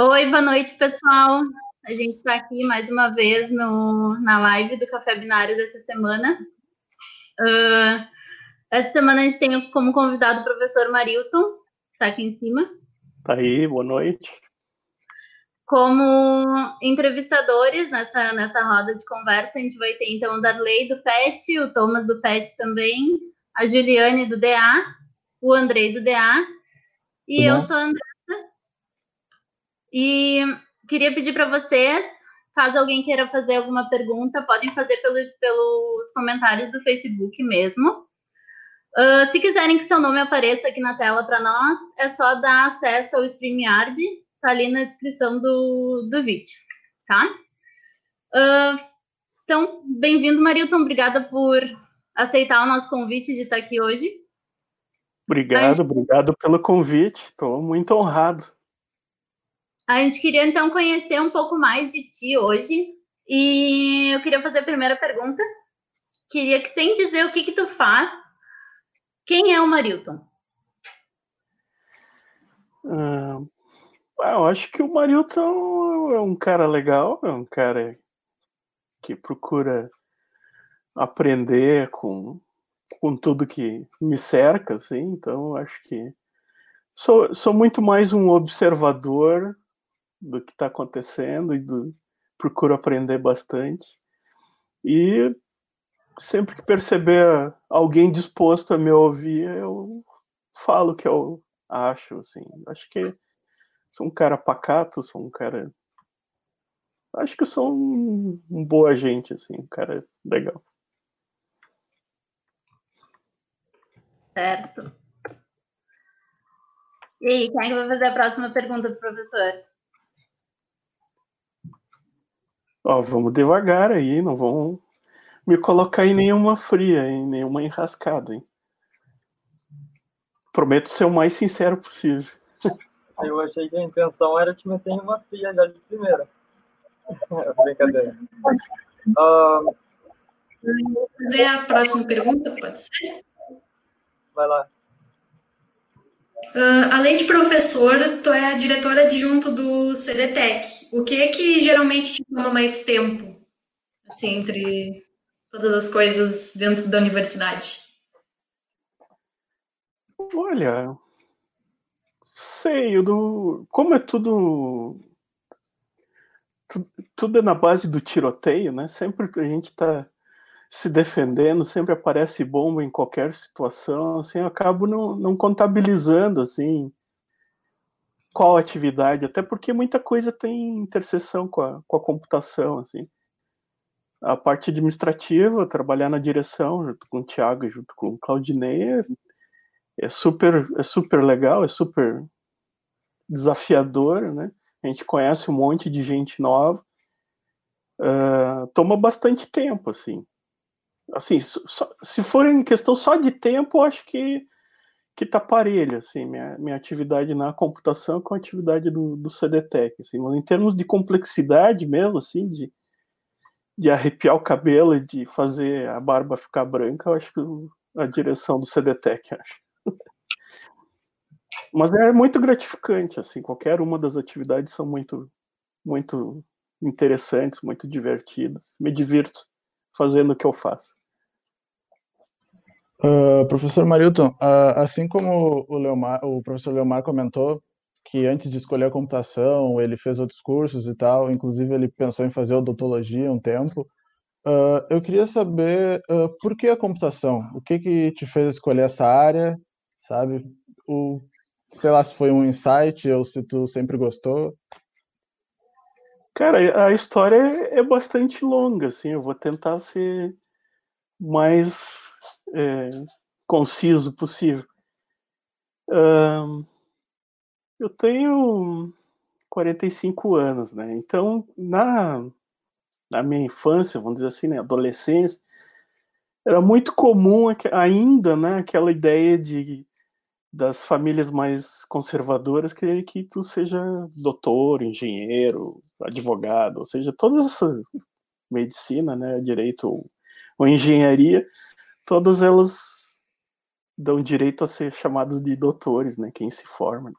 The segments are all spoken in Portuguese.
Oi, boa noite, pessoal. A gente está aqui mais uma vez no, na live do Café Binário dessa semana. Uh, essa semana a gente tem como convidado o professor Marilton, está aqui em cima. Tá aí, boa noite. Como entrevistadores nessa, nessa roda de conversa, a gente vai ter então o Darley do PET, o Thomas do PET também, a Juliane do DA, o Andrei do DA, e eu sou a Andressa. E queria pedir para vocês, caso alguém queira fazer alguma pergunta, podem fazer pelos, pelos comentários do Facebook mesmo. Uh, se quiserem que seu nome apareça aqui na tela para nós, é só dar acesso ao StreamYard, tá ali na descrição do, do vídeo, tá? Uh, então, bem-vindo, Marilton, obrigada por aceitar o nosso convite de estar aqui hoje. Obrigado, obrigado pelo convite, estou muito honrado. A gente queria então conhecer um pouco mais de ti hoje. E eu queria fazer a primeira pergunta. Queria que, sem dizer o que, que tu faz, quem é o Marilton? Uh, eu acho que o Marilton é um cara legal, é um cara que procura aprender com, com tudo que me cerca, assim, então acho que sou, sou muito mais um observador do que está acontecendo e do, procuro aprender bastante. E sempre que perceber alguém disposto a me ouvir, eu falo o que eu acho, assim. Acho que sou um cara pacato, sou um cara acho que sou um, um boa gente, assim, um cara legal. Certo. E aí, quem é vai fazer a próxima pergunta pro professor? Ó, vamos devagar aí, não vamos me colocar em nenhuma fria, em nenhuma enrascada, hein? Prometo ser o mais sincero possível. Eu achei que a intenção era te meter em uma fria já de primeira. Brincadeira. Uh... Fazer a próxima pergunta, pode ser? Vai lá. Uh, além de professor, tu é diretora adjunto do CDTEC. O que é que geralmente te toma mais tempo, assim, entre todas as coisas dentro da universidade? Olha, sei, do, como é tudo, tudo, tudo é na base do tiroteio, né? Sempre a gente está se defendendo, sempre aparece bomba em qualquer situação, assim, eu acabo não, não contabilizando, assim, qual atividade, até porque muita coisa tem interseção com a, com a computação, assim. A parte administrativa, trabalhar na direção, junto com o Thiago, junto com o Claudinei, é, é super, é super legal, é super desafiador, né? A gente conhece um monte de gente nova, uh, toma bastante tempo, assim assim, só, se for em questão só de tempo, acho que que tá parelho, assim, minha, minha atividade na computação com a atividade do, do CDTEC, assim, mas em termos de complexidade mesmo, assim, de, de arrepiar o cabelo e de fazer a barba ficar branca, eu acho que a direção do CDTEC, acho. mas é muito gratificante, assim, qualquer uma das atividades são muito, muito interessantes, muito divertidas, me divirto fazendo o que eu faço. Uh, professor Marilton, uh, assim como o, Leomar, o professor Leomar comentou que antes de escolher a computação ele fez outros cursos e tal, inclusive ele pensou em fazer odontologia um tempo. Uh, eu queria saber por que a computação? O que que te fez escolher essa área, sabe? O, sei lá se foi um insight ou se tu sempre gostou. Cara, a história é bastante longa, assim. Eu vou tentar ser mais é, conciso possível. Eu tenho 45 anos, né? Então, na, na minha infância, vamos dizer assim, né, adolescência, era muito comum ainda, né, aquela ideia de das famílias mais conservadoras querer que tu seja doutor, engenheiro, advogado, ou seja, toda essa medicina, né, direito ou, ou engenharia, todas elas dão direito a ser chamados de doutores, né, quem se forma.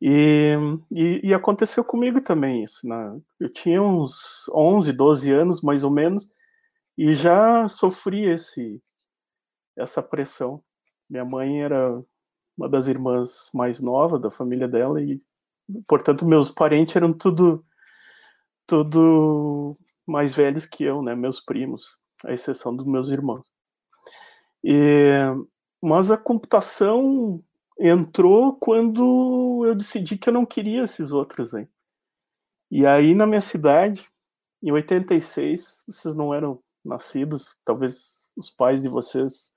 E, e, e, aconteceu comigo também isso. Né? Eu tinha uns 11, 12 anos, mais ou menos, e já sofri esse, essa pressão. Minha mãe era uma das irmãs mais novas da família dela e, portanto, meus parentes eram tudo, tudo mais velhos que eu, né? Meus primos, à exceção dos meus irmãos. E, mas a computação entrou quando eu decidi que eu não queria esses outros aí. E aí na minha cidade, em 86, vocês não eram nascidos, talvez os pais de vocês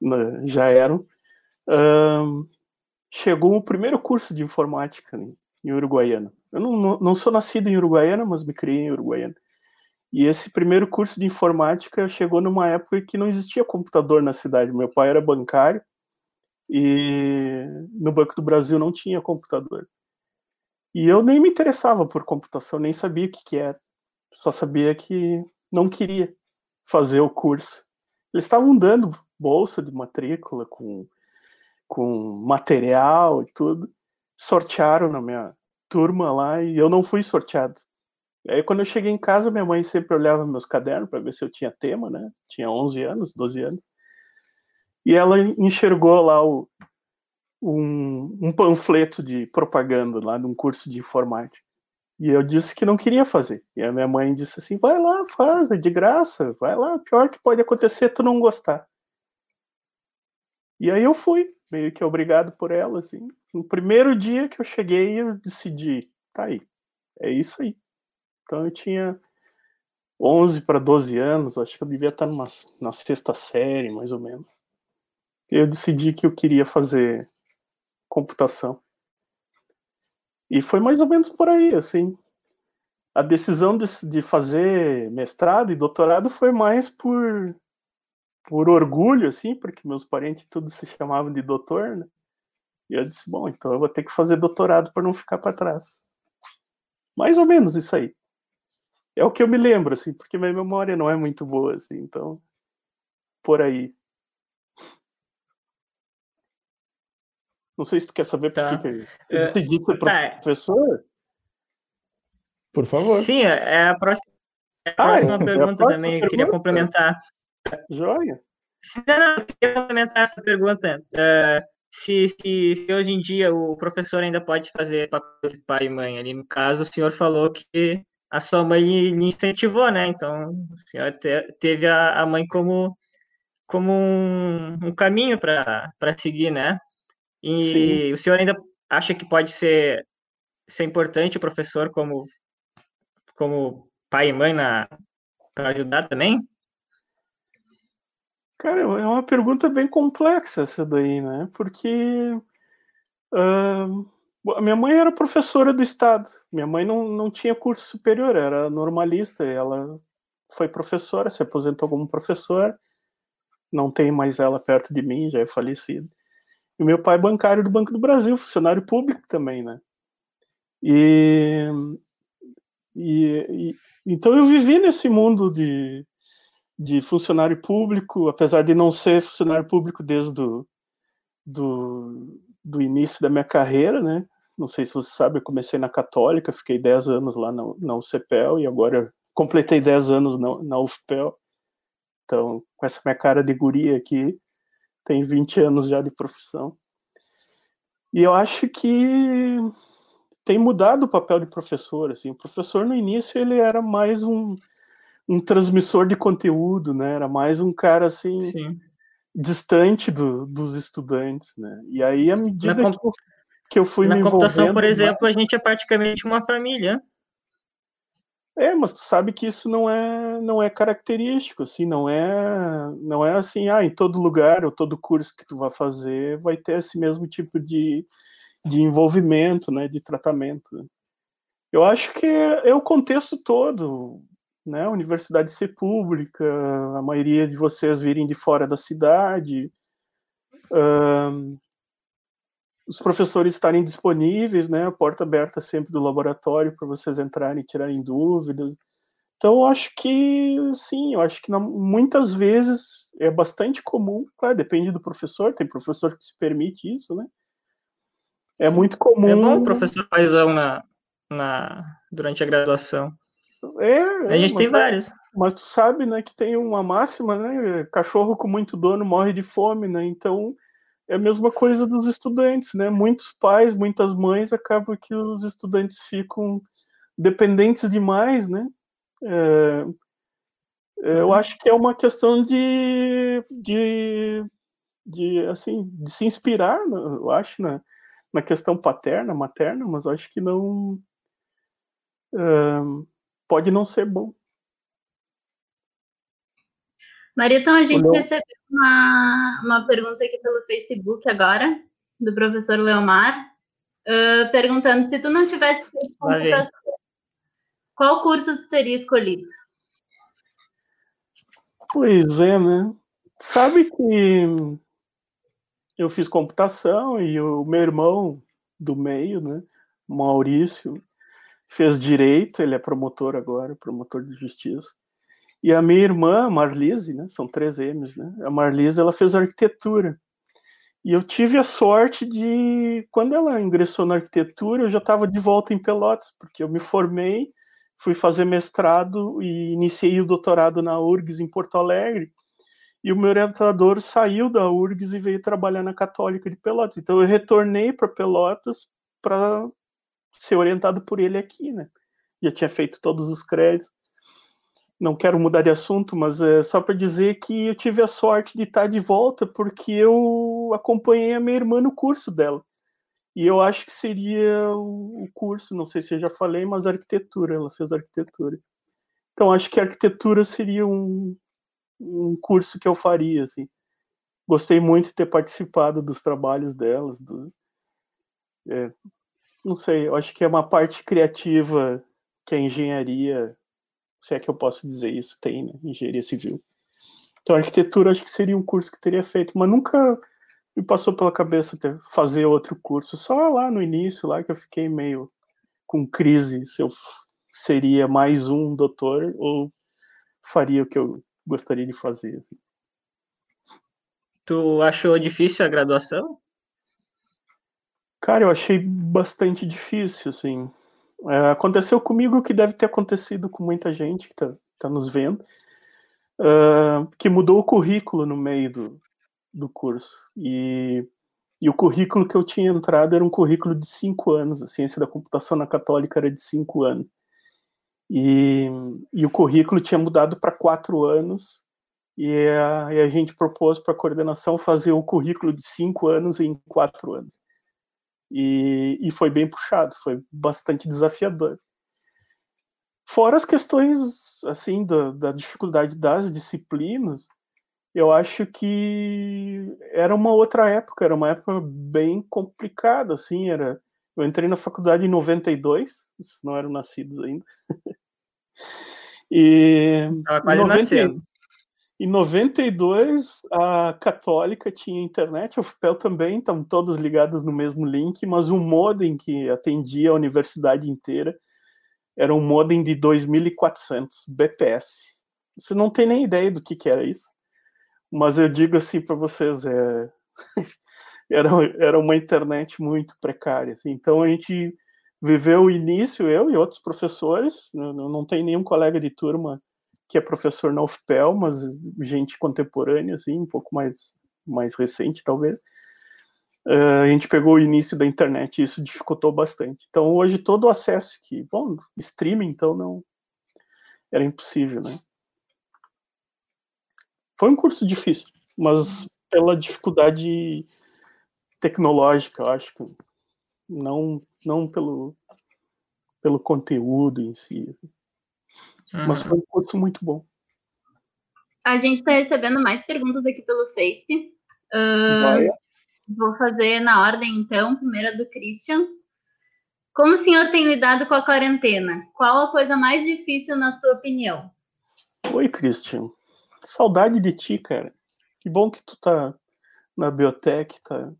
né, já eram, chegou o primeiro curso de informática em Uruguaiana. Eu não, não, não, sou nascido em Uruguaiana, mas me criei em Uruguaiana. E esse primeiro curso de informática chegou numa época que não existia computador na cidade. Meu pai era bancário e no Banco do Brasil não tinha computador. E eu nem me interessava por computação, nem sabia o que, que era. Só sabia que não queria fazer o curso. Eles estavam dando bolsa de matrícula com, com material e tudo. Sortearam na minha turma lá e eu não fui sorteado. Aí quando eu cheguei em casa, minha mãe sempre olhava meus cadernos para ver se eu tinha tema, né? Tinha 11 anos, 12 anos. E ela enxergou lá o, um, um panfleto de propaganda lá de um curso de informática. E eu disse que não queria fazer. E a minha mãe disse assim: vai lá, faz, é de graça, vai lá, o pior que pode acontecer é tu não gostar. E aí eu fui, meio que obrigado por ela, assim. No primeiro dia que eu cheguei, eu decidi, tá aí, é isso aí. Então eu tinha 11 para 12 anos, acho que eu devia estar numa, na sexta série, mais ou menos. Eu decidi que eu queria fazer computação. E foi mais ou menos por aí, assim. A decisão de, de fazer mestrado e doutorado foi mais por, por orgulho, assim, porque meus parentes todos se chamavam de doutor, né? E eu disse, bom, então eu vou ter que fazer doutorado para não ficar para trás. Mais ou menos isso aí é o que eu me lembro, assim, porque minha memória não é muito boa, assim, então, por aí. Não sei se tu quer saber tá. por que, que eu decidi ser tá. professor. Por favor. Sim, é a próxima, é a próxima ah, pergunta é a próxima também, pergunta? eu queria complementar. Joia. Não, não, eu queria complementar essa pergunta. Uh, se, se, se, hoje em dia o professor ainda pode fazer papel de pai e mãe. Ali no caso, o senhor falou que a sua mãe lhe incentivou, né? Então, a senhora teve a, a mãe como, como um, um caminho para seguir, né? E Sim. o senhor ainda acha que pode ser, ser importante o professor como, como pai e mãe para ajudar também? Cara, é uma pergunta bem complexa essa daí, né? Porque uh, minha mãe era professora do Estado. Minha mãe não, não tinha curso superior, era normalista. ela foi professora, se aposentou como professora. Não tem mais ela perto de mim, já é falecida. E meu pai é bancário do Banco do Brasil, funcionário público também, né? E, e, e então eu vivi nesse mundo de, de funcionário público, apesar de não ser funcionário público desde do, do, do início da minha carreira, né? Não sei se você sabe, eu comecei na Católica, fiquei 10 anos lá na, na UCPEL e agora completei 10 anos na, na UFPEL. Então, com essa minha cara de guria aqui, tem 20 anos já de profissão. E eu acho que tem mudado o papel de professor. Assim. O professor, no início, ele era mais um, um transmissor de conteúdo, né? Era mais um cara, assim, Sim. distante do, dos estudantes, né? E aí, à medida que eu que eu fui Na me computação, por exemplo, a gente é praticamente uma família. É, mas tu sabe que isso não é não é característico, assim, não é não é assim, ah, em todo lugar ou todo curso que tu vai fazer vai ter esse mesmo tipo de, de envolvimento, né, de tratamento. Eu acho que é, é o contexto todo, né, a universidade ser pública, a maioria de vocês virem de fora da cidade, os professores estarem disponíveis, né, a porta aberta sempre do laboratório para vocês entrarem e tirarem dúvidas. Então, eu acho que, sim, eu acho que muitas vezes é bastante comum, claro, depende do professor, tem professor que se permite isso, né? É muito comum. É bom o professor paisão na, na, durante a graduação. É, a gente é, tem mas, vários. Mas tu sabe, né, que tem uma máxima, né? Cachorro com muito dono morre de fome, né? Então é a mesma coisa dos estudantes, né? Muitos pais, muitas mães acabam que os estudantes ficam dependentes demais, né? É, eu uhum. acho que é uma questão de, de, de assim, de se inspirar, eu acho, na, na questão paterna, materna, mas acho que não uh, pode não ser bom. Maria, então a gente Olhou. recebeu uma, uma pergunta aqui pelo Facebook agora, do professor Leomar, uh, perguntando se tu não tivesse feito computação, qual curso tu teria escolhido? Pois é, né? Sabe que eu fiz computação e o meu irmão do meio, né, Maurício, fez direito, ele é promotor agora, promotor de justiça. E a minha irmã, Marlise, né, são três M's, né? A Marlise, ela fez arquitetura. E eu tive a sorte de, quando ela ingressou na arquitetura, eu já estava de volta em Pelotas, porque eu me formei, fui fazer mestrado e iniciei o doutorado na URGS em Porto Alegre. E o meu orientador saiu da URGS e veio trabalhar na Católica de Pelotas. Então eu retornei para Pelotas para ser orientado por ele aqui, né? Já tinha feito todos os créditos não quero mudar de assunto, mas é só para dizer que eu tive a sorte de estar de volta porque eu acompanhei a minha irmã no curso dela. E eu acho que seria o curso, não sei se eu já falei, mas arquitetura, ela fez arquitetura. Então acho que arquitetura seria um, um curso que eu faria, assim. Gostei muito de ter participado dos trabalhos delas, do, é, não sei, eu acho que é uma parte criativa que a engenharia se é que eu posso dizer isso, tem, né? Engenharia civil. Então, arquitetura acho que seria um curso que teria feito, mas nunca me passou pela cabeça ter, fazer outro curso. Só lá no início, lá que eu fiquei meio com crise se eu seria mais um doutor ou faria o que eu gostaria de fazer. Assim. Tu achou difícil a graduação? Cara, eu achei bastante difícil, assim. É, aconteceu comigo o que deve ter acontecido com muita gente que está tá nos vendo, uh, que mudou o currículo no meio do, do curso. E, e o currículo que eu tinha entrado era um currículo de cinco anos, a ciência da computação na Católica era de cinco anos. E, e o currículo tinha mudado para quatro anos, e a, e a gente propôs para a coordenação fazer o currículo de cinco anos em quatro anos. E, e foi bem puxado, foi bastante desafiador. Fora as questões, assim, da, da dificuldade das disciplinas, eu acho que era uma outra época, era uma época bem complicada, assim, era... Eu entrei na faculdade em 92, não eram nascidos ainda. e... Quase 90, nascendo. Em 92, a Católica tinha internet, a FPEL também, estavam todos ligados no mesmo link, mas o modem que atendia a universidade inteira era um modem de 2400 BPS. Você não tem nem ideia do que, que era isso, mas eu digo assim para vocês, é... era, era uma internet muito precária. Assim. Então a gente viveu o início, eu e outros professores, não, não tem nenhum colega de turma que é professor na UFPEL, mas gente contemporânea, assim, um pouco mais, mais recente, talvez. Uh, a gente pegou o início da internet e isso dificultou bastante. Então, hoje, todo o acesso que, bom, streaming, então, não era impossível, né? Foi um curso difícil, mas pela dificuldade tecnológica, eu acho que não, não pelo, pelo conteúdo em si. Uhum. Mas foi um curso muito bom. A gente está recebendo mais perguntas aqui pelo Face. Uh, vou fazer na ordem, então. Primeira do Christian. Como o senhor tem lidado com a quarentena? Qual a coisa mais difícil, na sua opinião? Oi, Christian. Saudade de ti, cara. Que bom que tu tá na biotech, tá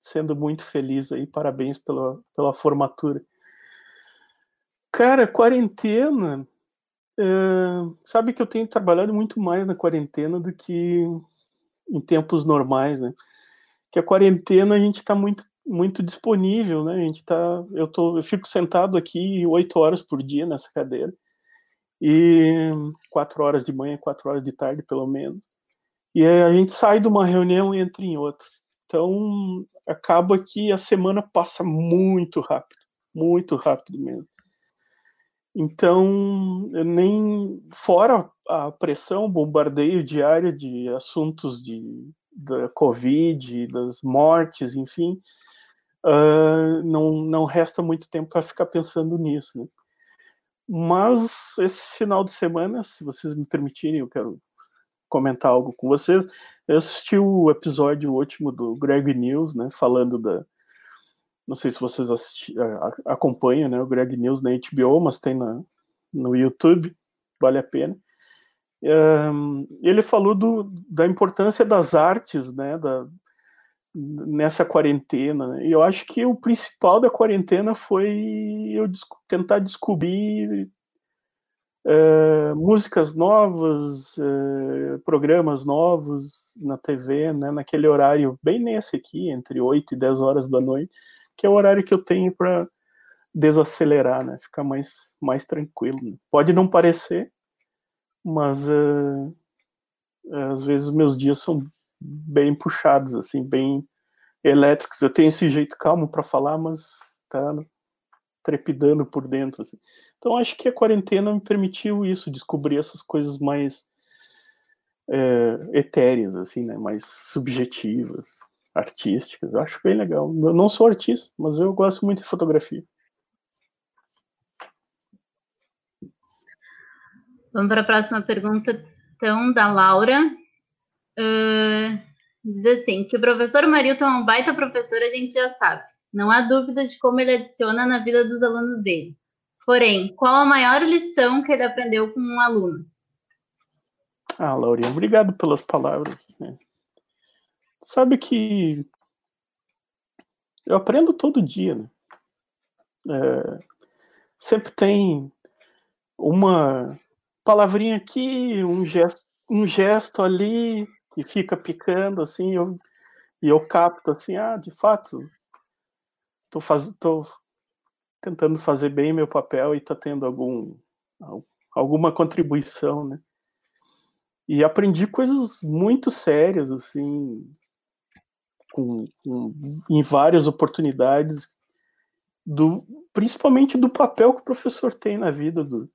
sendo muito feliz aí. Parabéns pela, pela formatura. Cara, quarentena sabe que eu tenho trabalhado muito mais na quarentena do que em tempos normais, né? Que a quarentena a gente está muito muito disponível, né? A gente tá, eu tô, eu fico sentado aqui oito horas por dia nessa cadeira e quatro horas de manhã, quatro horas de tarde, pelo menos. E a gente sai de uma reunião e entra em outra. Então acaba que a semana passa muito rápido, muito rápido mesmo. Então, nem fora a pressão, bombardeio diário de assuntos de da Covid, das mortes, enfim, uh, não, não resta muito tempo para ficar pensando nisso. Né? Mas esse final de semana, se vocês me permitirem, eu quero comentar algo com vocês. Eu assisti o episódio último do Greg News, né, falando da. Não sei se vocês assisti, acompanham, né, o Greg News na HBO, mas tem na, no YouTube, vale a pena. Um, ele falou do, da importância das artes, né, da, nessa quarentena. Né? E eu acho que o principal da quarentena foi eu tentar descobrir uh, músicas novas, uh, programas novos na TV, né, naquele horário, bem nesse aqui, entre 8 e 10 horas da noite, que é o horário que eu tenho para desacelerar, né, ficar mais, mais tranquilo. Pode não parecer, mas uh, às vezes meus dias são bem puxados, assim, bem elétricos. Eu tenho esse jeito calmo para falar, mas tá trepidando por dentro. Assim. Então acho que a quarentena me permitiu isso, descobrir essas coisas mais é, etéreas, assim, né, mais subjetivas, artísticas. Eu acho bem legal. Eu não sou artista, mas eu gosto muito de fotografia. Vamos para a próxima pergunta, então, da Laura. Uh, diz assim, que o professor Marilton é um baita professor, a gente já sabe. Não há dúvida de como ele adiciona na vida dos alunos dele. Porém, qual a maior lição que ele aprendeu com um aluno? Ah, Laurinha, obrigado pelas palavras. Sabe que eu aprendo todo dia, né? É, sempre tem uma palavrinha aqui, um gesto, um gesto ali que fica picando assim, eu, e eu capto assim, ah, de fato, tô, faz, tô tentando fazer bem meu papel e tá tendo algum alguma contribuição, né? E aprendi coisas muito sérias assim, com, com, em várias oportunidades do principalmente do papel que o professor tem na vida do,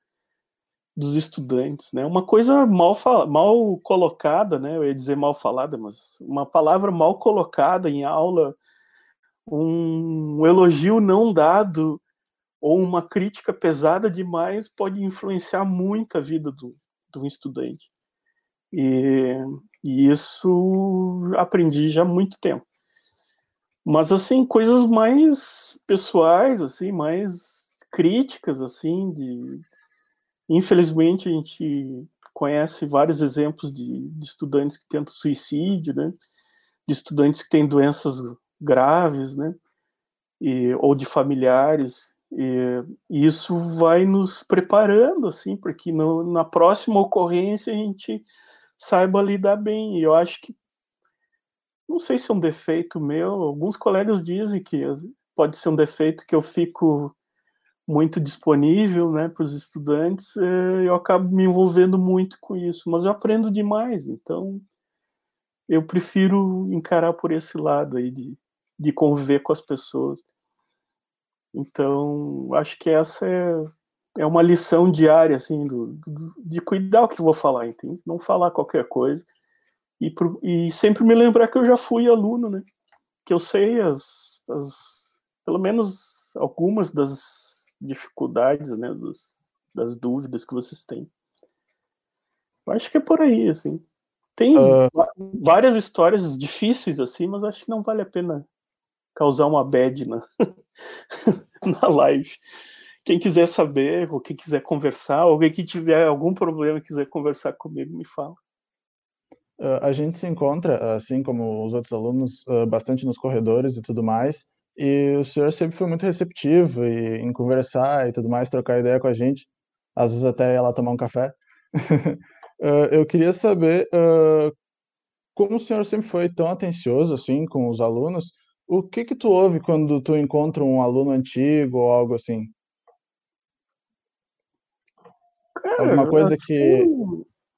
dos estudantes, né? Uma coisa mal, mal colocada, né? Eu ia dizer mal falada, mas uma palavra mal colocada em aula, um elogio não dado ou uma crítica pesada demais pode influenciar muito a vida do, do estudante. E, e isso aprendi já há muito tempo. Mas assim, coisas mais pessoais, assim, mais críticas, assim, de Infelizmente, a gente conhece vários exemplos de, de estudantes que tentam suicídio, né? De estudantes que têm doenças graves, né? E, ou de familiares. E, isso vai nos preparando, assim, porque no, na próxima ocorrência a gente saiba lidar bem. E eu acho que, não sei se é um defeito meu, alguns colegas dizem que pode ser um defeito que eu fico muito disponível né, para os estudantes, eh, eu acabo me envolvendo muito com isso, mas eu aprendo demais, então eu prefiro encarar por esse lado aí de, de conviver com as pessoas. Então, acho que essa é, é uma lição diária, assim, do, do, de cuidar o que vou falar, entende? Não falar qualquer coisa. E, pro, e sempre me lembrar que eu já fui aluno, né? Que eu sei as, as pelo menos algumas das dificuldades, né, dos, das dúvidas que vocês têm. Eu acho que é por aí, assim. Tem uh... várias histórias difíceis, assim, mas acho que não vale a pena causar uma bad na, na live. Quem quiser saber, ou quem quiser conversar, alguém que tiver algum problema e quiser conversar comigo, me fala. Uh, a gente se encontra, assim como os outros alunos, uh, bastante nos corredores e tudo mais. E o senhor sempre foi muito receptivo e, em conversar e tudo mais, trocar ideia com a gente, às vezes até ir lá tomar um café. uh, eu queria saber como o senhor sempre foi tão atencioso assim com os alunos, o que que tu ouve quando tu encontra um aluno antigo ou algo assim? Cara, Alguma coisa que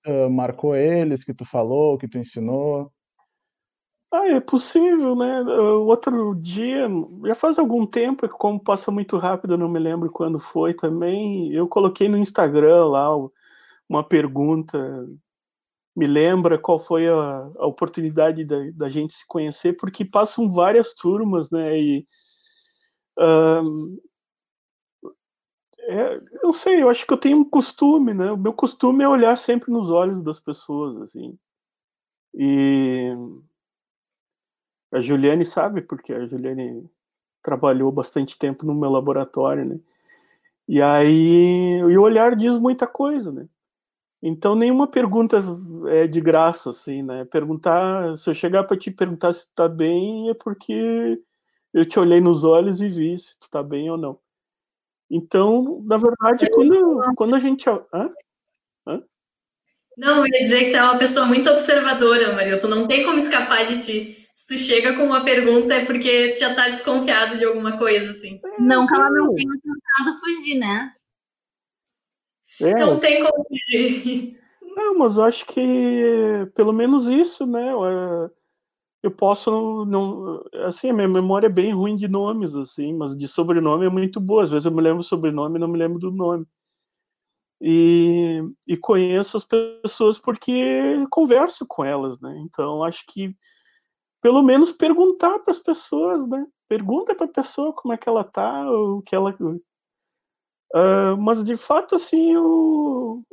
uh, marcou eles, que tu falou, que tu ensinou? Ah, é possível, né? O outro dia, já faz algum tempo, é como passa muito rápido, eu não me lembro quando foi também. Eu coloquei no Instagram lá uma pergunta. Me lembra qual foi a, a oportunidade da, da, gente se conhecer, porque passam várias turmas, né? E, é, eu sei, eu acho que eu tenho um costume, né? O meu costume é olhar sempre nos olhos das pessoas, assim. E a Juliane sabe, porque a Juliane trabalhou bastante tempo no meu laboratório, né? E aí, e o olhar diz muita coisa, né? Então, nenhuma pergunta é de graça, assim, né? Perguntar, se eu chegar para te perguntar se tu tá bem, é porque eu te olhei nos olhos e vi se tu tá bem ou não. Então, na verdade, quando, quando a gente. Hã? Hã? Não, eu ia dizer que tu é uma pessoa muito observadora, Maria. Tu não tem como escapar de ti se tu chega com uma pergunta é porque tu já tá desconfiado de alguma coisa, assim. Não que ela não tenha tentado fugir, né? É. Não tem como fugir. Não, mas eu acho que pelo menos isso, né? Eu posso não, assim, a minha memória é bem ruim de nomes, assim, mas de sobrenome é muito boa. Às vezes eu me lembro do sobrenome não me lembro do nome. E, e conheço as pessoas porque converso com elas, né? Então acho que pelo menos perguntar para as pessoas, né? Pergunta para a pessoa como é que ela tá, o que ela. Uh, mas de fato, assim, o...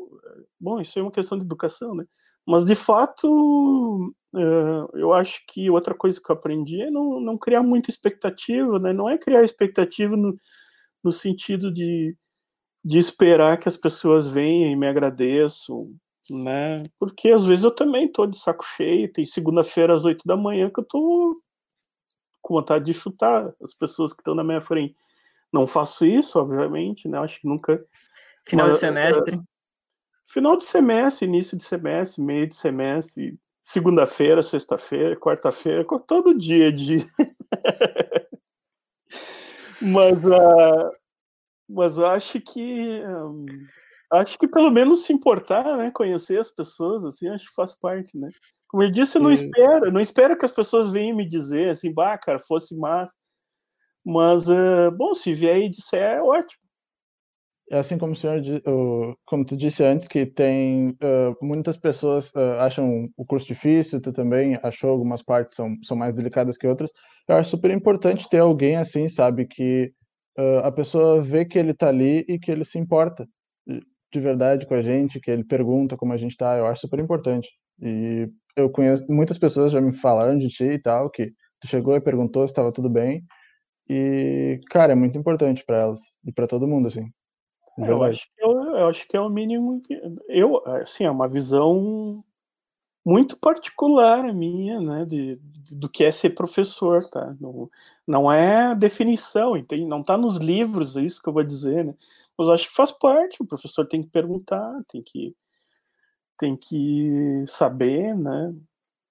bom, isso é uma questão de educação, né? Mas de fato, uh, eu acho que outra coisa que eu aprendi é não, não criar muita expectativa, né? Não é criar expectativa no, no sentido de, de esperar que as pessoas venham e me agradeçam, né? Porque às vezes eu também tô de saco cheio, tem segunda-feira às oito da manhã que eu tô com vontade de chutar as pessoas que estão na minha frente. Não faço isso, obviamente, né? Acho que nunca. Final Mas, de semestre. Final de semestre, início de semestre, meio de semestre, segunda-feira, sexta-feira, quarta-feira, todo dia de. mas, uh, mas eu acho que. Um, acho que pelo menos se importar, né? Conhecer as pessoas, assim, acho que faz parte, né? Como eu disse, eu não espero, não espero que as pessoas venham me dizer assim, bah, cara, fosse massa. Mas, uh, bom, se vier e disser, é ótimo. É assim como o senhor, como tu disse antes, que tem muitas pessoas acham o curso difícil, tu também achou algumas partes são, são mais delicadas que outras. Eu acho super importante ter alguém assim, sabe, que a pessoa vê que ele tá ali e que ele se importa de verdade com a gente, que ele pergunta como a gente tá, eu acho super importante. E eu conheço, muitas pessoas já me falaram de ti e tal, que tu chegou e perguntou se estava tudo bem. E, cara, é muito importante para elas e para todo mundo, assim. É, eu, acho que eu, é eu acho que é o mínimo que. Eu, assim, é uma visão muito particular a minha, né, de, de, do que é ser professor, tá? Não, não é definição, entende? Não está nos livros, é isso que eu vou dizer, né? Mas acho que faz parte, o professor tem que perguntar, tem que tem que saber, né?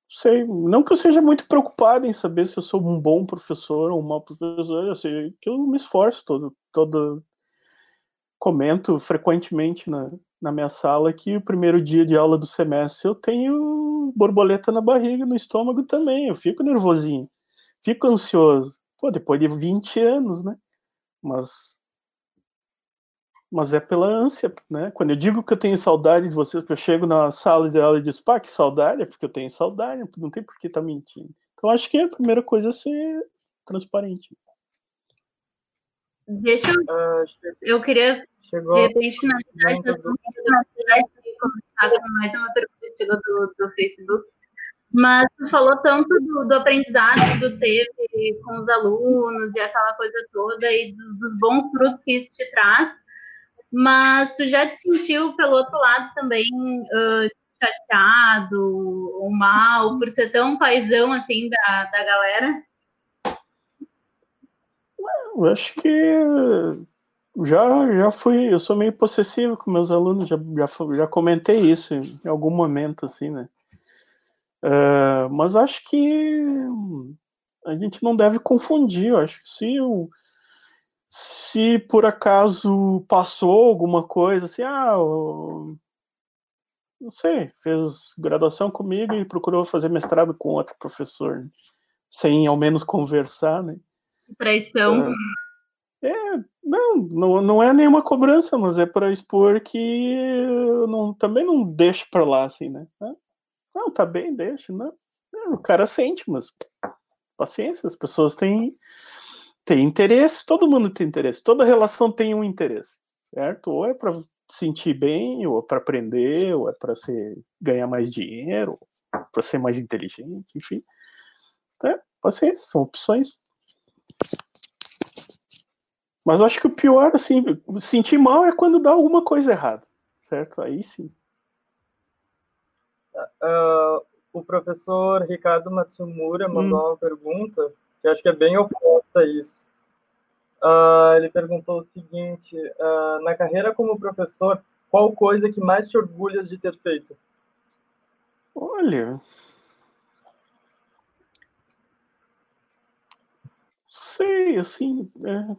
Sei, não que eu seja muito preocupado em saber se eu sou um bom professor ou um mau professor, eu sei que eu me esforço todo, todo comento frequentemente na, na minha sala que o primeiro dia de aula do semestre eu tenho borboleta na barriga, no estômago também, eu fico nervosinho, fico ansioso. Pô, depois de 20 anos, né? Mas mas é pela ânsia, né? Quando eu digo que eu tenho saudade de vocês, que eu chego na sala de aula e digo, pá, que saudade, é porque eu tenho saudade, não tem por que tá mentindo. Então acho que a primeira coisa é ser transparente. Deixa eu. Uh, eu queria, chegou, de repente, finalizar começar com mais uma pergunta que chegou do, do Facebook. Mas tu falou tanto do, do aprendizado do teve com os alunos e aquela coisa toda, e dos, dos bons frutos que isso te traz mas tu já te sentiu pelo outro lado também uh, chateado ou mal por ser tão paizão assim da, da galera? Eu acho que já, já fui, eu sou meio possessivo com meus alunos, já, já, já comentei isso em algum momento, assim, né? Uh, mas acho que a gente não deve confundir. Eu acho que se o se por acaso passou alguma coisa assim, ah, não sei, fez graduação comigo e procurou fazer mestrado com outro professor, sem ao menos conversar, né? Traição. É, é, não, não, não é nenhuma cobrança, mas é para expor que não, também não deixe para lá, assim, né? Não, tá bem, deixa, não. É, o cara sente, mas paciência, as pessoas têm, têm interesse, todo mundo tem interesse, toda relação tem um interesse, certo? Ou é para sentir bem, ou para aprender, ou é para ganhar mais dinheiro, para ser mais inteligente, enfim. Então, paciência, são opções. Mas eu acho que o pior, assim, sentir mal é quando dá alguma coisa errada, certo? Aí sim. Uh, o professor Ricardo Matsumura mandou hum. uma pergunta que acho que é bem oposta a isso. Uh, ele perguntou o seguinte: uh, na carreira como professor, qual coisa que mais te orgulhas de ter feito? Olha, sei, assim, é...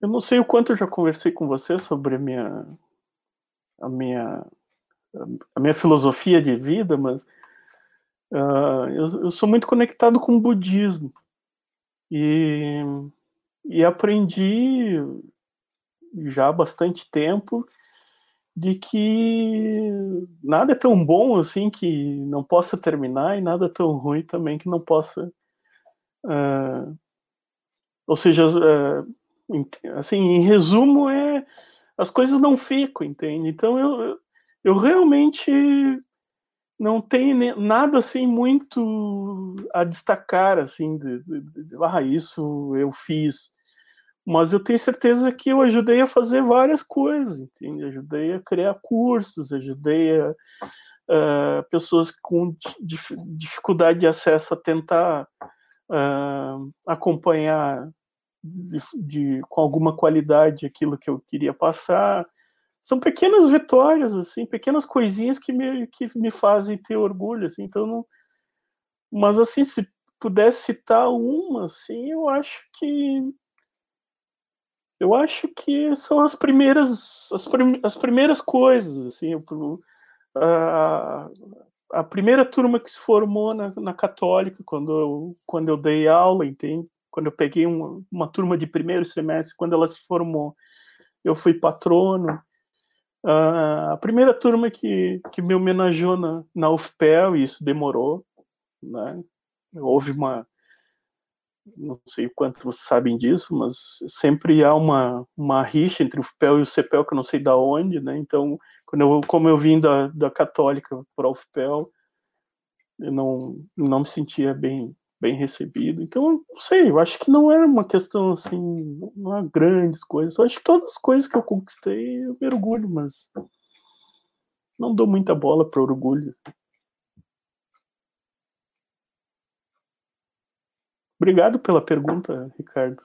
eu não sei o quanto eu já conversei com você sobre a minha, a minha, a minha filosofia de vida, mas uh, eu, eu sou muito conectado com o budismo. E, e aprendi já há bastante tempo de que nada é tão bom assim que não possa terminar e nada é tão ruim também que não possa uh, ou seja uh, assim em resumo é as coisas não ficam entende? Então eu eu realmente não tem nada assim muito a destacar assim de, de, de, ah isso eu fiz mas eu tenho certeza que eu ajudei a fazer várias coisas entende? Ajudei a criar cursos ajudei a, a pessoas com dificuldade de acesso a tentar uh, acompanhar de, com alguma qualidade aquilo que eu queria passar. São pequenas vitórias, assim, pequenas coisinhas que me, que me fazem ter orgulho, assim, então não... Mas, assim, se pudesse citar uma, assim, eu acho que... Eu acho que são as primeiras, as, prim, as primeiras coisas, assim, a, a primeira turma que se formou na, na Católica, quando eu, quando eu dei aula, entende? Quando eu peguei uma, uma turma de primeiro semestre, quando ela se formou, eu fui patrono, Uh, a primeira turma que, que me homenageou na, na UFPEL, e isso demorou, né? houve uma, não sei quanto vocês sabem disso, mas sempre há uma, uma rixa entre o UFPEL e o CEPEL, que eu não sei da onde, né? Então, quando eu, como eu vim da, da católica para a UFPEL, eu não, não me sentia bem, bem recebido. Então, não sei, eu acho que não é uma questão assim, não é grandes coisas. Eu acho que todas as coisas que eu conquistei eu me orgulho, mas não dou muita bola para orgulho. Obrigado pela pergunta, Ricardo.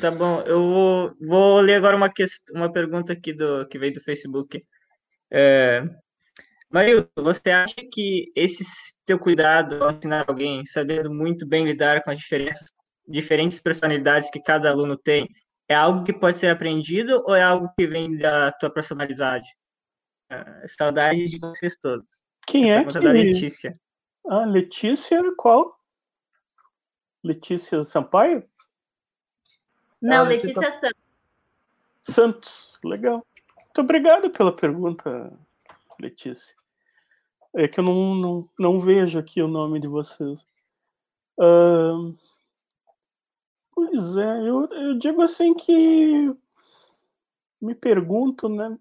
Tá bom, eu vou, vou ler agora uma, questão, uma pergunta aqui do, que veio do Facebook. É, Marilton, você acha que esse teu cuidado ao ensinar alguém, sabendo muito bem lidar com as diferenças, diferentes personalidades que cada aluno tem, é algo que pode ser aprendido ou é algo que vem da tua personalidade? Uh, saudades de vocês todos. Quem é que... da Letícia. Ah, Letícia qual? Letícia Sampaio? Não, ah, Letícia, Letícia Santos. Santos, legal. Muito obrigado pela pergunta, Letícia. É que eu não, não, não vejo aqui o nome de vocês. Uh, pois é, eu, eu digo assim que me pergunto, né?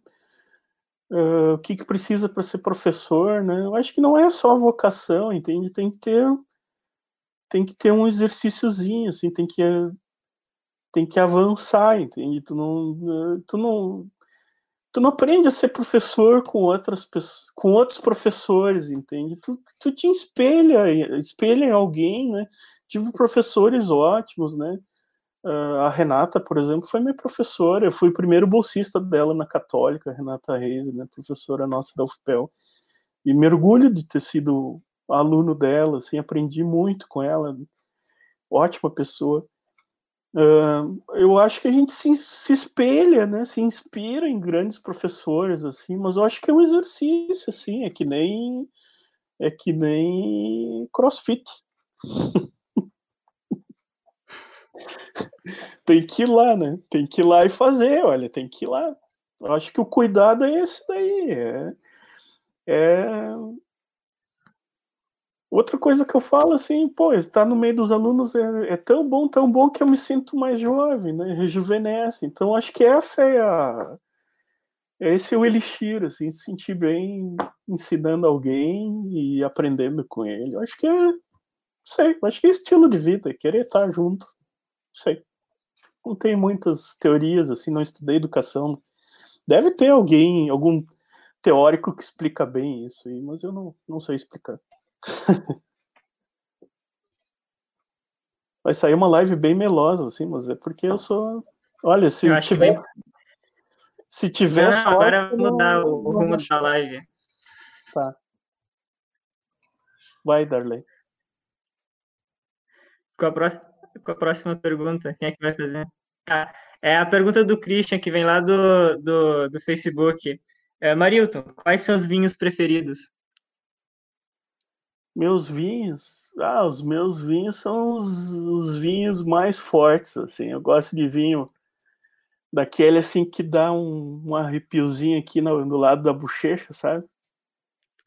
Uh, o que, que precisa para ser professor, né? Eu acho que não é só vocação, entende? Tem que ter tem que ter um exercíciozinho, assim, tem que tem que avançar, entende? Tu não tu não tu não aprende a ser professor com outras pessoas, com outros professores, entende? Tu, tu te espelha, espelha em alguém, né? Tive professores ótimos, né? Uh, a Renata, por exemplo, foi minha professora. Eu fui o primeiro bolsista dela na Católica, Renata Reis, né, professora nossa da UFPEL. E me orgulho de ter sido aluno dela, assim, aprendi muito com ela. Ótima pessoa. Uh, eu acho que a gente se, se, espelha, né, se inspira em grandes professores, assim, mas eu acho que é um exercício, assim, é que nem é que nem CrossFit. tem que ir lá, né? Tem que ir lá e fazer, olha, tem que ir lá. Eu acho que o cuidado é esse daí. É, é... Outra coisa que eu falo assim, pô, estar no meio dos alunos é, é, tão bom, tão bom que eu me sinto mais jovem, né? Rejuvenesce. Então acho que essa é a esse é o elixir, assim, se sentir bem ensinando alguém e aprendendo com ele. Eu acho que é, sei, acho que é estilo de vida, é querer estar junto. Sei. Não tem muitas teorias, assim, não estudei educação. Deve ter alguém, algum teórico que explica bem isso aí, mas eu não, não sei explicar. Vai sair uma live bem melosa, assim, mas é porque eu sou. Olha, se eu tiver. Bem... Se tiver não, só. Agora vou mudar o rumo da live. Tá. Vai, Darley. Com a, próxima, com a próxima pergunta, quem é que vai fazer? Ah, é a pergunta do Christian, que vem lá do, do, do Facebook. É, Marilton, quais os vinhos preferidos? Meus vinhos? Ah, os meus vinhos são os, os vinhos mais fortes, assim. Eu gosto de vinho daquele assim que dá um, um arrepiozinho aqui no, no lado da bochecha, sabe?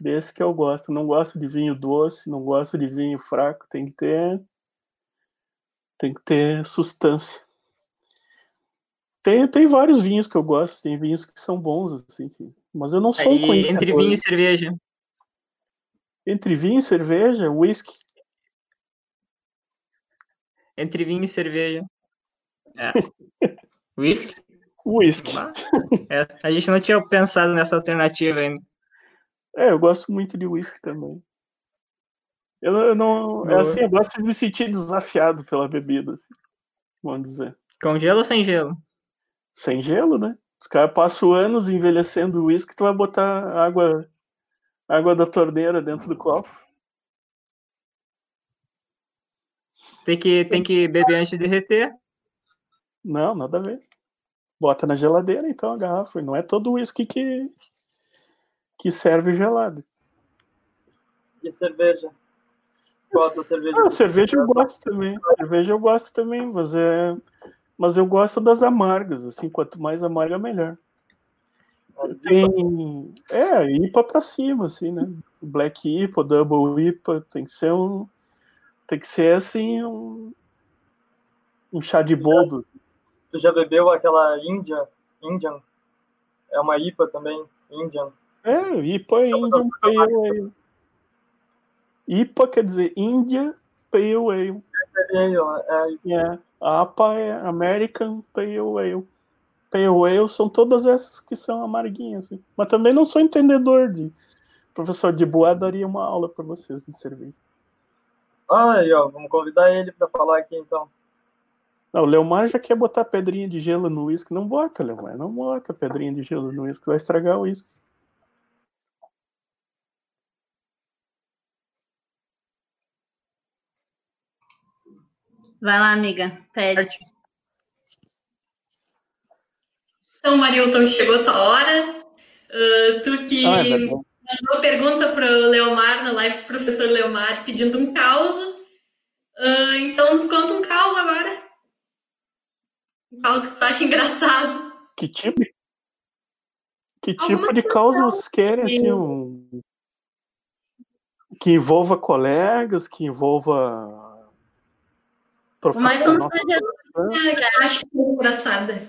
Desse que eu gosto. Não gosto de vinho doce, não gosto de vinho fraco, tem que ter tem que ter sustância. Tem, tem vários vinhos que eu gosto, tem vinhos que são bons, assim, que, mas eu não sou um Entre vinho e cerveja. Entre vinho e cerveja, whisky. Entre vinho e cerveja. É. Whisky? Whisky. É, a gente não tinha pensado nessa alternativa ainda. É, eu gosto muito de whisky também. Eu, eu não. É assim, eu gosto de me sentir desafiado pela bebida, assim, vamos dizer. Com gelo ou sem gelo? Sem gelo, né? Os caras passam anos envelhecendo o uísque, tu vai botar água, água da torneira dentro do copo. Tem que, tem que beber antes de derreter. Não, nada a ver. Bota na geladeira, então, a garrafa. Não é todo uísque que, que serve gelado. E cerveja? Bota cerveja. Ah, cerveja eu gosto também. Cerveja eu gosto também, mas é. Mas eu gosto das amargas, assim, quanto mais amarga, melhor. Tem. É, IPA pra cima, assim, né? Black IPA, Double IPA, tem que ser um. Tem que ser assim, um. Um chá de boldo. Tu já bebeu aquela Indian? Indian? É uma IPA também, Indian. É, IPA é Indian Pale Ale. IPA quer dizer India Pale Ale. É. A APA é American Pale Ale. Pale Ale são todas essas que são amarguinhas. Assim. Mas também não sou entendedor de. Professor de Boa daria uma aula para vocês de cerveja. Ah, aí, ó, vamos convidar ele para falar aqui então. Não, o Leomar já quer botar pedrinha de gelo no uísque. Não bota, Leomar. Não bota pedrinha de gelo no uísque. Vai estragar o uísque. Vai lá, amiga. Pede. Então, Marilton, chegou a tua hora. Uh, tu que ah, é mandou pergunta para o Leomar na live do professor Leomar pedindo um caos. Uh, então, nos conta um caos agora. Um caos que tu acha engraçado. Que tipo? Que tipo de causas querem, assim, um... que envolva colegas, que envolva profissional? Mas acho que é engraçada.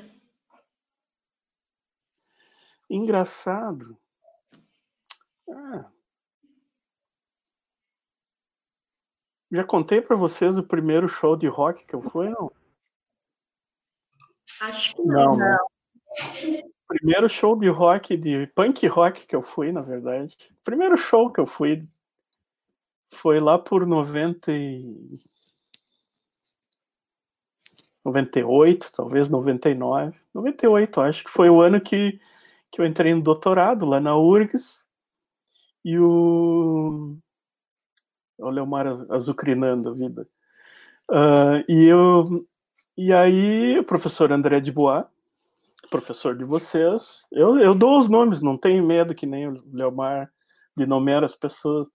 Engraçado? Ah. Já contei para vocês o primeiro show de rock que eu fui, não? Acho que não. não. Primeiro show de rock, de punk rock que eu fui, na verdade. Primeiro show que eu fui foi lá por 90 e... 98, talvez 99. 98, acho que foi o ano que, que eu entrei no doutorado lá na URGS. E o. O mar azucrinando a vida. Uh, e eu. E aí, o professor André de Bois, professor de vocês, eu, eu dou os nomes, não tenho medo que nem o Leomar de nomear as pessoas.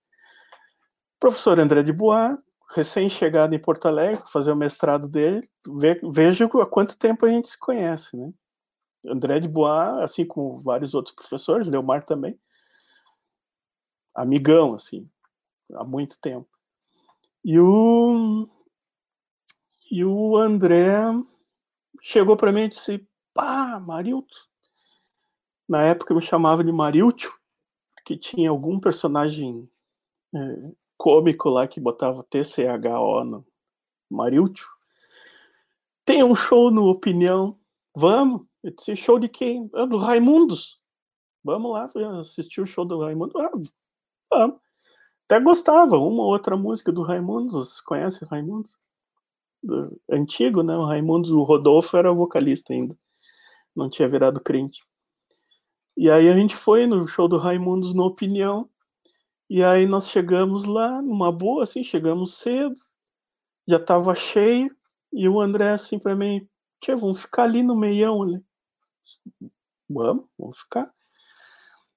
Professor André de Bois, recém-chegado em Porto Alegre, fazer o mestrado dele, ve, veja há quanto tempo a gente se conhece, né? André de Bois, assim como vários outros professores, Leomar também, amigão, assim, há muito tempo. E o, e o André chegou para mim e disse, pá, Marilto. Na época eu me chamava de Mariltio, que tinha algum personagem é, cômico lá que botava TCHO no Mariltio. Tem um show no Opinião, vamos? Eu disse, show de quem? Ah, do Raimundos. Vamos lá assistir o show do Raimundos. Ah, vamos. Até gostava, uma ou outra música do Raimundos. O Raimundos? Do, antigo, né? O Raimundos, o Rodolfo era vocalista ainda. Não tinha virado crente. E aí a gente foi no show do Raimundos no Opinião. E aí nós chegamos lá, numa boa, assim, chegamos cedo, já tava cheio, e o André assim para mim, tia, vamos ficar ali no meião ali. Vamos, vamos ficar.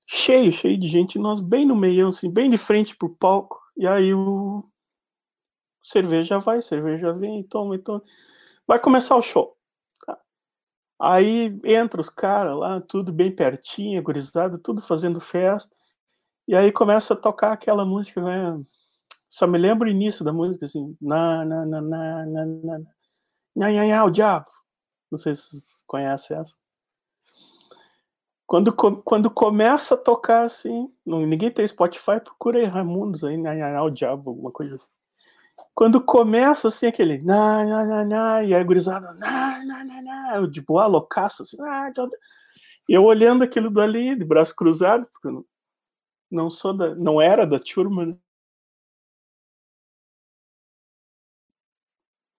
Cheio, cheio de gente, nós bem no meião, assim, bem de frente pro palco. E aí o cerveja vai, cerveja vem, toma, toma. Vai começar o show. Aí entra os caras lá, tudo bem pertinho, gurizada, tudo fazendo festa. E aí começa a tocar aquela música, né? Só me lembro o início da música, assim. Na, na, na, na, na, na, na, na, o diabo. Não sei se vocês conhecem essa. Quando, quando começa a tocar assim, ninguém tem Spotify, procura aí Raimundos aí, na, na, o diabo, alguma coisa assim. Quando começa assim, aquele na, na, na, na, e aí gurizada, na, na, na, na, de boa loucaço, assim, ah, eu olhando aquilo dali, de braço cruzado, porque eu não sou da, não era da turma. Né?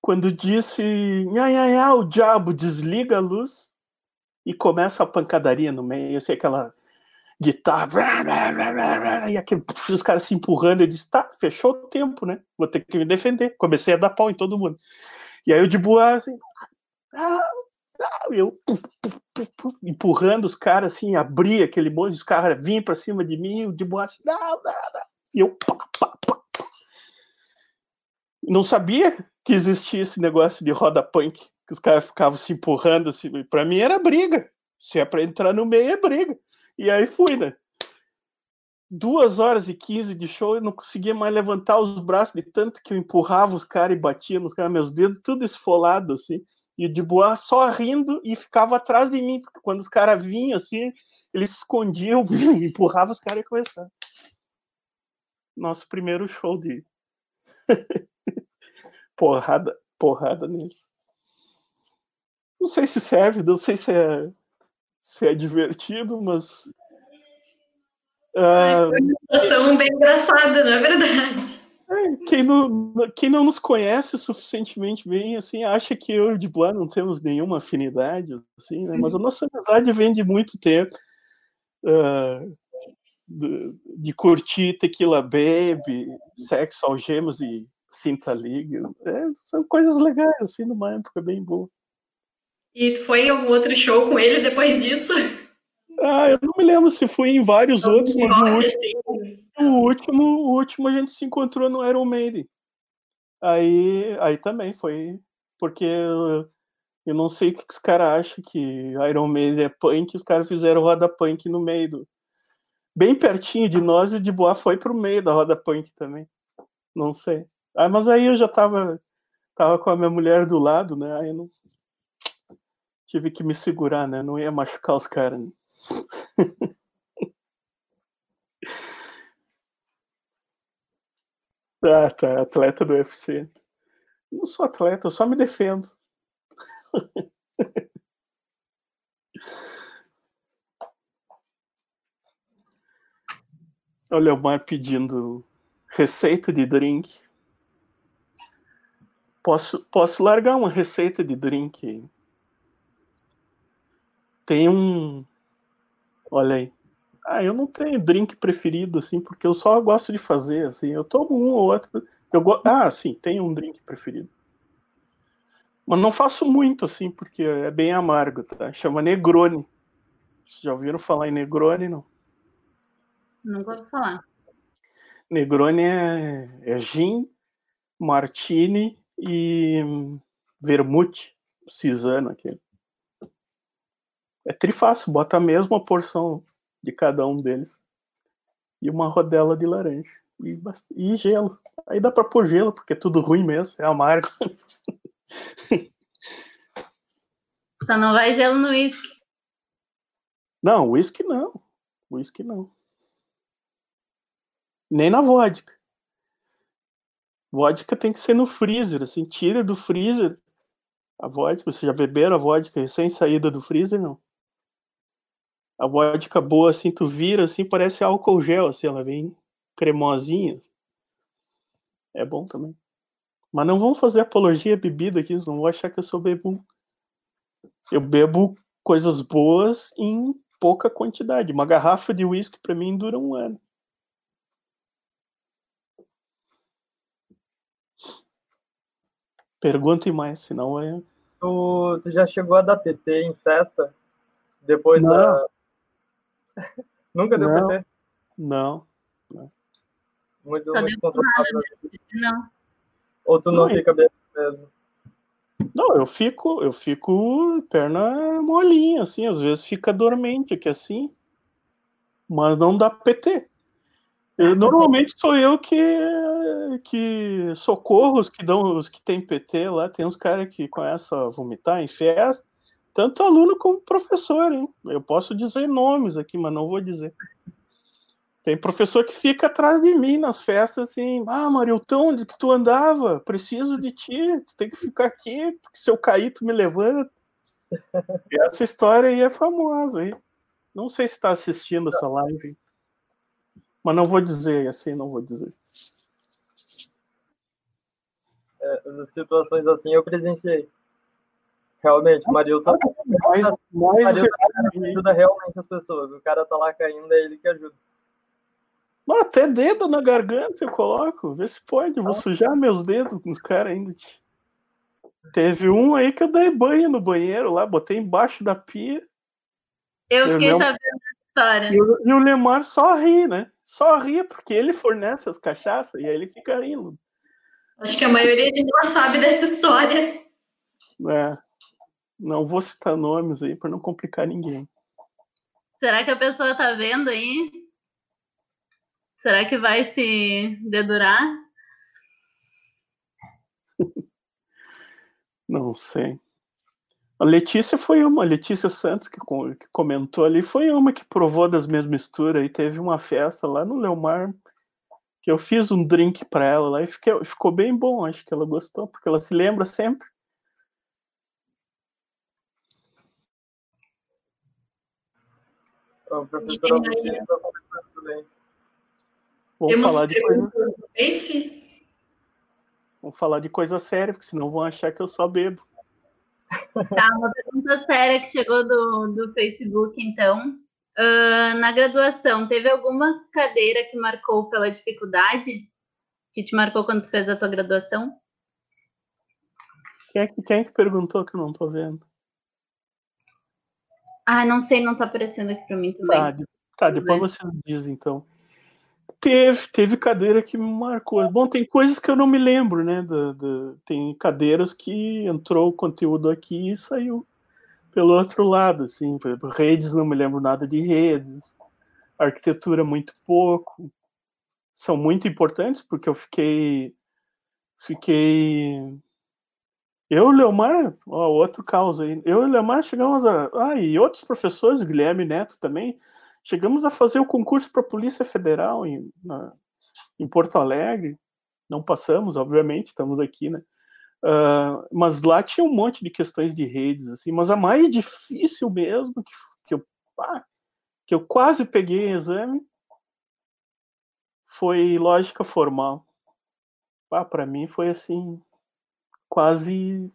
Quando disse, nha, nha, nha, o diabo desliga a luz e começa a pancadaria no meio, assim, aquela guitarra, e aquele, os caras se empurrando, eu disse, tá, fechou o tempo, né? Vou ter que me defender. Comecei a dar pau em todo mundo. E aí eu de boa, assim, ah, eu empurrando os caras assim, abria aquele monte, os caras vinham para cima de mim, de boa assim, não, não, não. E eu pá, pá, pá. não sabia que existia esse negócio de roda punk, que os caras ficavam se empurrando assim. Para mim era briga. Se é para entrar no meio, é briga. E aí fui, né? Duas horas e quinze de show, eu não conseguia mais levantar os braços de tanto que eu empurrava os caras e batia nos caras, meus dedos tudo esfolado, assim. E o de boa só rindo e ficava atrás de mim, porque quando os caras vinham assim, eles se escondiam, empurrava os caras e começava. Nosso primeiro show de porrada, porrada neles. Não sei se serve, não sei se é, se é divertido, mas. Uh... Foi uma situação bem engraçada, na é verdade. Quem, não, quem não nos conhece suficientemente bem, assim, acha que eu e o Dubois não temos nenhuma afinidade, assim, né? Mas a nossa amizade vem de muito tempo. Uh, de, de, curtir Tequila Baby, Sexo, Algemas e Cinta Liga. É, são coisas legais, assim, numa época bem boa. E foi em algum outro show com ele depois disso? Ah, eu não me lembro se fui em vários não, outros, mas o último, o último, o último a gente se encontrou no Iron Maiden. Aí, aí também foi porque eu, não sei o que os caras acham que Iron Maiden é punk, os caras fizeram roda punk no meio do, bem pertinho de nós e o de Boa foi pro meio da roda punk também. Não sei. Ah, mas aí eu já tava tava com a minha mulher do lado, né? Aí eu não tive que me segurar, né? Não ia machucar os caras. Né? ah, tá. Atleta do UFC. Não sou atleta, eu só me defendo. Olha o Mar pedindo receita de drink. Posso, posso largar uma receita de drink. Tem um. Olha aí. Ah, eu não tenho drink preferido, assim, porque eu só gosto de fazer, assim. Eu tomo um ou outro. Eu go... Ah, sim, tenho um drink preferido. Mas não faço muito, assim, porque é bem amargo, tá? Chama Negroni. Vocês já ouviram falar em Negroni, não? Nunca ouvi falar. Negroni é, é gin, martini e vermute, cisano aquele. É trifácil, bota a mesma porção de cada um deles. E uma rodela de laranja. E, e gelo. Aí dá pra pôr gelo, porque é tudo ruim mesmo, é amargo. Só não vai gelo no uísque. Não, uísque não. Uísque não. Nem na vodka. Vodka tem que ser no freezer, assim, tira do freezer a vodka. Você já beberam a vodka recém saída do freezer, não? A vodka boa, assim, tu vira, assim, parece álcool gel, assim, ela vem cremosinha. É bom também. Mas não vamos fazer apologia à bebida aqui, não vão achar que eu sou bebum. Eu bebo coisas boas em pouca quantidade. Uma garrafa de uísque para mim dura um ano. Pergunte mais, senão é. Tu, tu já chegou a dar PT em festa? Depois não. da. Nunca deu não. PT? Não. não. Muito, Só muito controlado. Não. Ou tu não, Não, fica bem mesmo? Não, eu fico, eu fico perna molinha, assim, às vezes fica dormente aqui assim, mas não dá PT. Eu, normalmente sou eu que que socorro os que dão os que tem PT lá, tem uns caras que começam a vomitar em festa, tanto aluno como professor, hein? Eu posso dizer nomes aqui, mas não vou dizer. Tem professor que fica atrás de mim nas festas assim, ah, Marilton, onde que tu andava? Preciso de ti, tu tem que ficar aqui, porque se eu cair, tu me levanta. E essa história aí é famosa aí. Não sei se está assistindo essa live. Mas não vou dizer, assim, não vou dizer. É, as situações assim eu presenciei. Realmente, o Marilton, Mais, mais Marilton ajuda realmente as pessoas. O cara tá lá caindo, é ele que ajuda. Não, até dedo na garganta eu coloco. Vê se pode. Eu vou sujar meus dedos com os caras ainda. Teve um aí que eu dei banho no banheiro lá, botei embaixo da pia. Eu fiquei Eu sabendo dessa história. E o, e o Lemar só ri, né? Só ri porque ele fornece as cachaças e aí ele fica rindo. Acho que a maioria de nós sabe dessa história. É. Não vou citar nomes aí para não complicar ninguém. Será que a pessoa tá vendo aí? Será que vai se dedurar? Não sei. A Letícia foi uma, a Letícia Santos que, que comentou ali, foi uma que provou das minhas misturas e teve uma festa lá no Leomar que eu fiz um drink para ela lá e fiquei- ficou bem bom, acho que ela gostou, porque ela se lembra sempre. O professor Agostinho tá conversando também. Vamos Temos falar de coisa, vamos falar de coisa séria, porque senão vão achar que eu só bebo. Tá, uma pergunta séria que chegou do, do Facebook, então. Ah, na graduação, teve alguma cadeira que marcou pela dificuldade? Que te marcou quando tu fez a tua graduação? Quem é, que- quem é que perguntou que eu não tô vendo? Ah, não sei, não tá aparecendo aqui pra mim também. Tá, tá depois você diz então. Teve, teve cadeira que me marcou. Bom, tem coisas que eu não me lembro, né? da- da- tem cadeiras que entrou o conteúdo aqui e saiu pelo outro lado, assim. Por exemplo, redes, não me lembro nada de redes. Arquitetura, muito pouco. São muito importantes porque eu fiquei. Fiquei. Eu e o Leomar, ó, outro caos aí. Eu e o Leomar chegamos a. Ah, e outros professores, Guilherme Neto também, chegamos a fazer o concurso para a Polícia Federal em, na- em Porto Alegre. Não passamos, obviamente, estamos aqui, né? Ah, mas lá tinha um monte de questões de redes, assim, mas a mais difícil mesmo, que, que, eu, pá, que eu quase peguei em exame, foi lógica formal. Para mim foi assim, quase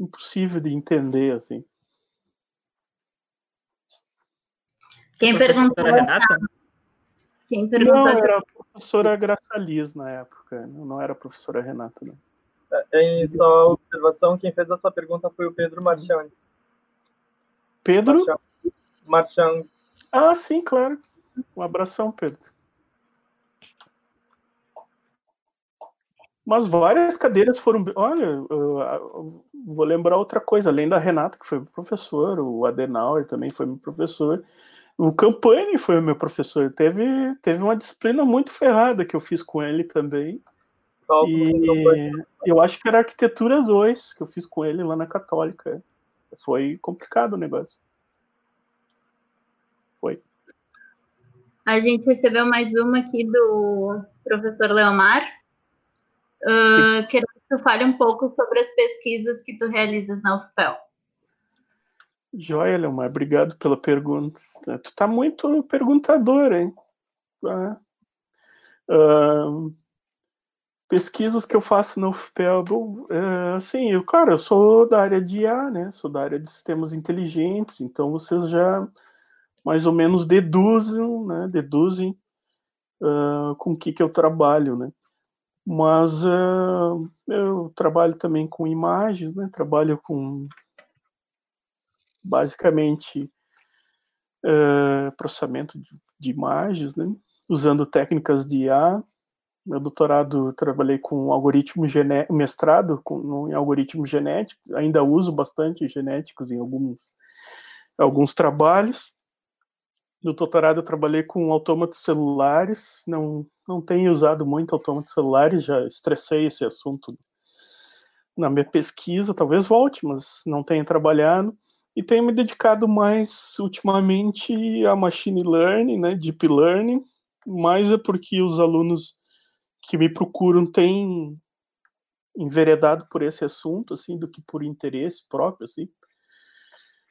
impossível de entender, assim. Quem perguntou? Renata? Quem perguntou? Não, era a professora Graça Liz na época, não era a professora Renata, não. É, em só observação, quem fez essa pergunta foi o Pedro Marchand. Pedro? Marchand. Ah, sim, claro. Um abração, Pedro. Mas várias cadeiras foram. Olha, vou lembrar outra coisa, além da Renata, que foi meu professor, o Adenauer também foi meu professor. O Campani foi meu professor. Teve, teve uma disciplina muito ferrada que eu fiz com ele também. E eu acho que era arquitetura 2 que eu fiz com ele lá na Católica. Foi complicado o negócio. Foi. A gente recebeu mais uma aqui do professor Leomar. Uh, quero que tu fale um pouco sobre as pesquisas que tu realizas na UFPEL. Joia, Leomar, obrigado pela pergunta. Tu tá muito perguntador, hein? Uh, pesquisas que eu faço no UFPEL, é, assim, eu, cara, eu sou da área de IA, né? Sou da área de sistemas inteligentes, então vocês já mais ou menos deduzem, né? Deduzem uh, com o que que eu trabalho, né? Mas uh, eu trabalho também com imagens, né? Trabalho com basicamente uh, processamento de, de, imagens, né? usando técnicas de IA. Meu doutorado trabalhei com algoritmo genético, mestrado com, em algoritmos genéticos, ainda uso bastante genéticos em alguns, alguns trabalhos. No doutorado eu trabalhei com autômatos celulares, não, não tenho usado muito autômatos celulares, já estressei esse assunto na minha pesquisa, talvez volte, mas não tenho trabalhado e tenho me dedicado mais ultimamente a machine learning, né, deep learning, mais é porque os alunos que me procuram têm enveredado por esse assunto, assim, do que por interesse próprio, assim.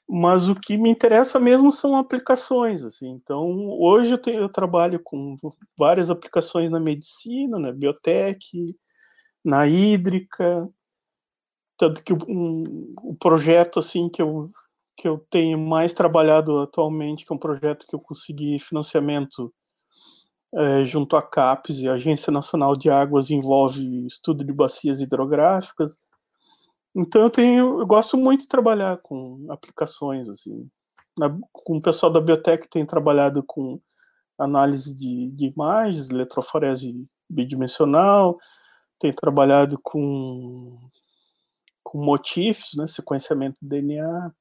Mas o que me interessa mesmo são aplicações, assim. Então, hoje eu, tenho, eu trabalho com várias aplicações na medicina, na biotech, na hídrica, tanto que um, o projeto assim que eu que eu tenho mais trabalhado atualmente, que é um projeto que eu consegui financiamento é, junto à CAPES e a Agência Nacional de Águas, envolve estudo de bacias hidrográficas. Então eu tenho, eu gosto muito de trabalhar com aplicações assim. Na, com o pessoal da biotech tem trabalhado com análise de, de imagens, eletroforese bidimensional, tem trabalhado com com motifs, né, sequenciamento de DNA,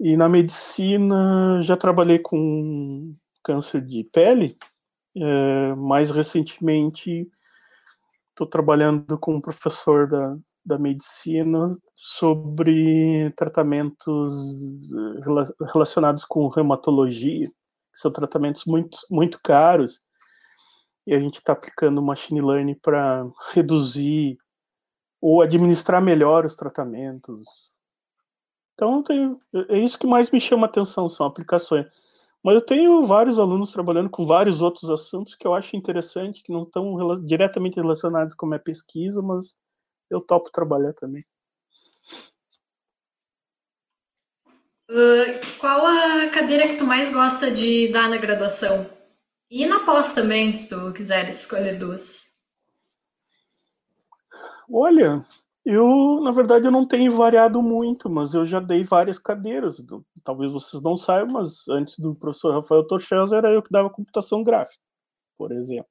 e na medicina já trabalhei com câncer de pele. É, mais recentemente estou trabalhando com um professor da, da medicina sobre tratamentos eh, relacionados com reumatologia, que são tratamentos muito, muito caros, e a gente está aplicando machine learning para reduzir ou administrar melhor os tratamentos, então, tenho, é isso que mais me chama atenção, são aplicações. Mas eu tenho vários alunos trabalhando com vários outros assuntos que eu acho interessante, que não estão rela diretamente relacionados com a minha pesquisa, mas eu topo trabalhar também. Uh, qual a cadeira que tu mais gosta de dar na graduação? E na pós também, se tu quiser escolher duas. Olha, eu, na verdade, eu não tenho variado muito, mas eu já dei várias cadeiras. Talvez vocês não saibam, mas antes do professor Rafael Torchez era eu que dava computação gráfica, por exemplo.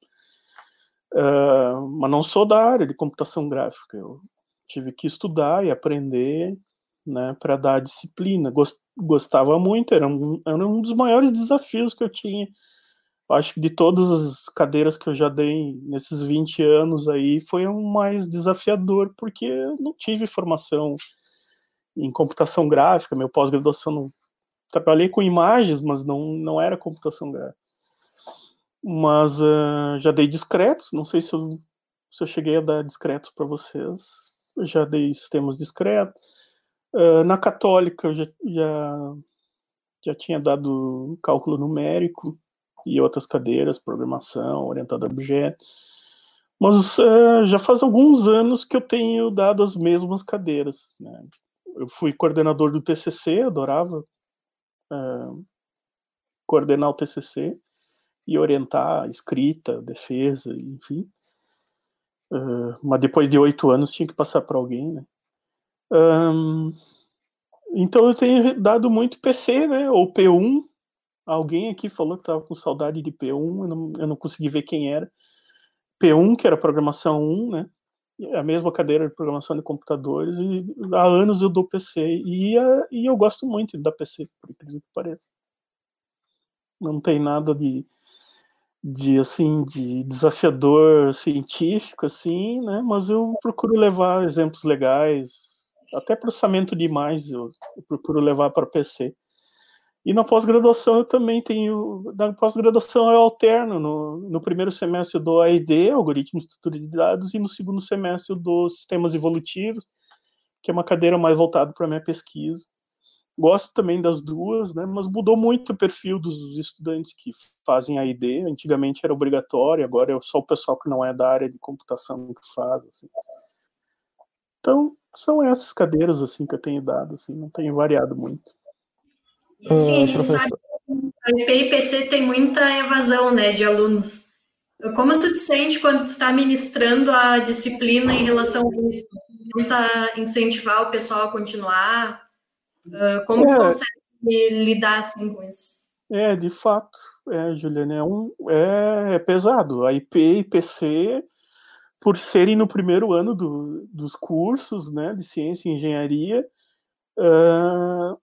Uh, mas não sou da área de computação gráfica. Eu tive que estudar e aprender né, para dar a disciplina. Gostava muito, era um, era um dos maiores desafios que eu tinha acho que de todas as cadeiras que eu já dei nesses 20 anos aí, foi o mais desafiador, porque eu não tive formação em computação gráfica, meu pós-graduação não... Trabalhei com imagens, mas não, não era computação gráfica. Mas uh, já dei discretos, não sei se eu, se eu cheguei a dar discretos para vocês, já dei sistemas discretos. Uh, na católica eu já, já, já tinha dado cálculo numérico, e outras cadeiras, programação, orientado a objeto. Mas uh, já faz alguns anos que eu tenho dado as mesmas cadeiras. Né? Eu fui coordenador do TCC, adorava uh, coordenar o TCC e orientar escrita, defesa, enfim. Uh, mas depois de oito anos tinha que passar para alguém, né? Um, então eu tenho dado muito PC, né? Ou P1. Alguém aqui falou que estava com saudade de P1, eu não, eu não consegui ver quem era. P1, que era programação 1, né? A mesma cadeira de programação de computadores, e há anos eu dou PC. E, e eu gosto muito dar PC, por incrível que pareça. Não tem nada de, de assim de desafiador científico assim né mas eu procuro levar exemplos legais até processamento de imagens eu, eu procuro levar para PC e na pós-graduação eu também tenho na pós-graduação eu alterno no, no primeiro semestre eu dou AID algoritmos estrutura de dados e no segundo semestre dou sistemas evolutivos que é uma cadeira mais voltada para minha pesquisa Gosto também das duas, né? Mas mudou muito o perfil dos estudantes que fazem a ID. Antigamente era obrigatório, agora é só o pessoal que não é da área de computação que faz. Assim. Então, são essas cadeiras assim que eu tenho dado, assim, não tenho variado muito. Sim, a gente sabe que a IP e PC tem muita evasão, né, de alunos. Como tu te sente quando tu está ministrando a disciplina em relação a isso? Tenta incentivar o pessoal a continuar? Uh, como é, consegue lidar assim com isso? É, de fato, é, Juliana, é, um, é, é pesado. A IP e PC, por serem no primeiro ano do, dos cursos né, de ciência e engenharia, uh,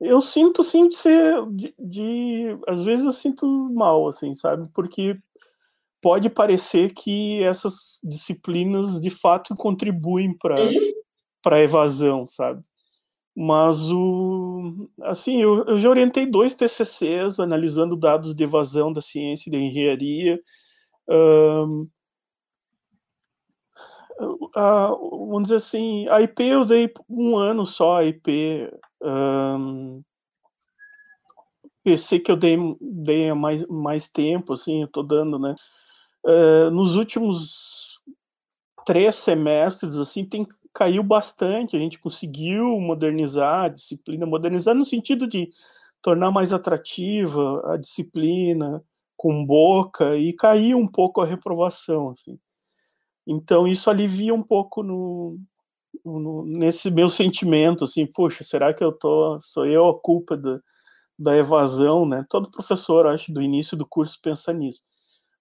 eu sinto sim de ser de, de, às vezes eu sinto mal assim sabe? Porque pode parecer que essas disciplinas de fato contribuem para para a evasão sabe? Mas o assim eu, eu, já orientei dois TCCs analisando dados de evasão da ciência e da engenharia. Um, a, vamos dizer assim a IP eu dei um ano só a IP um, PC que eu dei, dei mais, mais tempo assim eu estou dando né uh, nos últimos três semestres assim tem caiu bastante, a gente conseguiu modernizar a disciplina, modernizar no sentido de tornar mais atrativa a disciplina, com boca, e cair um pouco a reprovação. Assim. Então, isso alivia um pouco no, nesse meu sentimento, assim, poxa, será que eu tô, sou eu a culpa da, da evasão, né? Todo professor, acho, do início do curso pensa nisso.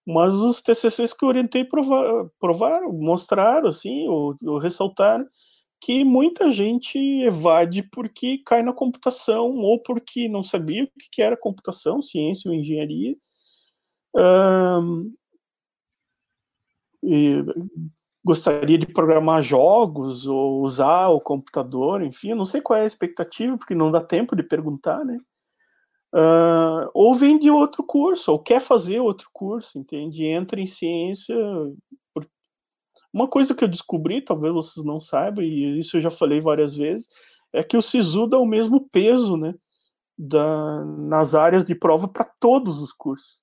Mas os TCCs que eu orientei provaram, provaram mostraram, assim, ou, ou ressaltaram que muita gente evade porque cai na computação ou porque não sabia o que era computação, ciência ou engenharia. Um, e gostaria de programar jogos ou usar o computador, enfim, não sei qual é a expectativa, porque não dá tempo de perguntar, né? Uh, ou vem de outro curso, ou quer fazer outro curso, entende? Entra em ciência. Uma coisa que eu descobri, talvez vocês não saibam, e isso eu já falei várias vezes, é que o SISU dá o mesmo peso, né? Da, nas áreas de prova para todos os cursos.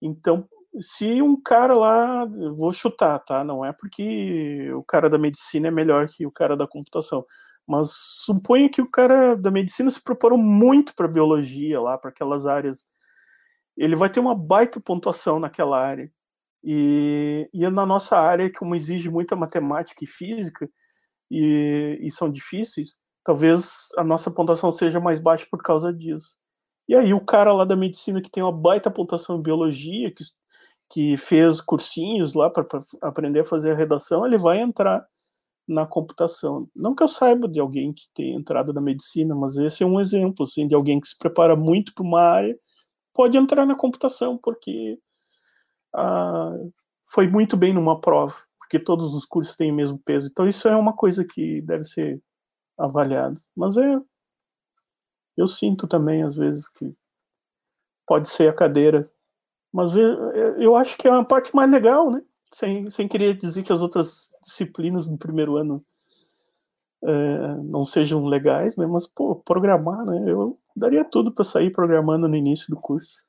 Então, se um cara lá, vou chutar, tá? Não é porque o cara da medicina é melhor que o cara da computação, mas suponho que o cara da medicina se preparou muito para biologia lá, para aquelas áreas. Ele vai ter uma baita pontuação naquela área. E, e na nossa área, como exige muita matemática e física, e, e são difíceis, talvez a nossa pontuação seja mais baixa por causa disso. E aí o cara lá da medicina que tem uma baita pontuação em biologia, que, que fez cursinhos lá para aprender a fazer a redação, ele vai entrar na computação. Não que eu saiba de alguém que tenha entrado na medicina, mas esse é um exemplo assim, de alguém que se prepara muito para uma área, pode entrar na computação, porque ah, foi muito bem numa prova, porque todos os cursos têm o mesmo peso. Então, isso é uma coisa que deve ser avaliada. Mas é. Eu sinto também, às vezes, que pode ser a cadeira. Mas eu acho que é uma parte mais legal, né? sem, sem querer dizer que as outras disciplinas no primeiro ano é, não sejam legais, né? Mas, pô, programar, né? Eu daria tudo para sair programando no início do curso.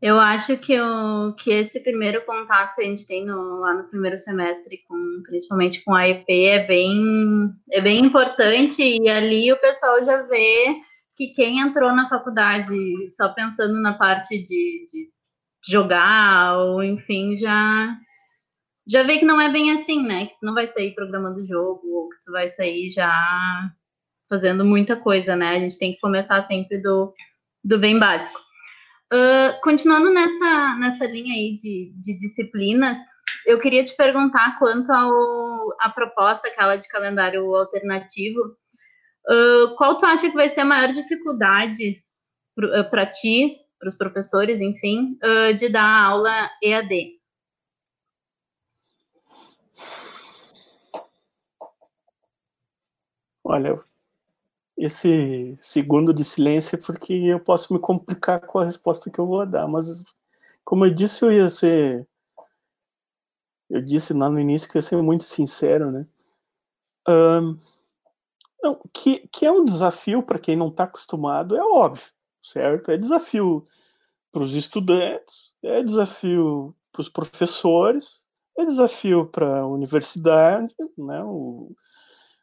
Eu acho que, o, que esse primeiro contato que a gente tem no, lá no primeiro semestre, com, principalmente com a EP, é bem, é bem importante, e ali o pessoal já vê que quem entrou na faculdade só pensando na parte de, de jogar, ou enfim, já, já vê que não é bem assim, né? Que tu não vai sair programando jogo, ou que tu vai sair já fazendo muita coisa, né? A gente tem que começar sempre do, do bem básico. Uh, continuando nessa, nessa linha aí de, de disciplinas, eu queria te perguntar quanto ao, à proposta, aquela de calendário alternativo, uh, qual tu acha que vai ser a maior dificuldade para uh, ti, para os professores, enfim, de dar aula EAD? Olha, esse segundo de silêncio é porque eu posso me complicar com a resposta que eu vou dar, mas como eu disse, eu ia ser eu disse lá no início que eu ia ser muito sincero, né? Um, não, que, que é um desafio para quem não está acostumado, é óbvio, certo? É desafio para os estudantes, é desafio para os professores, é desafio para a universidade, né? O,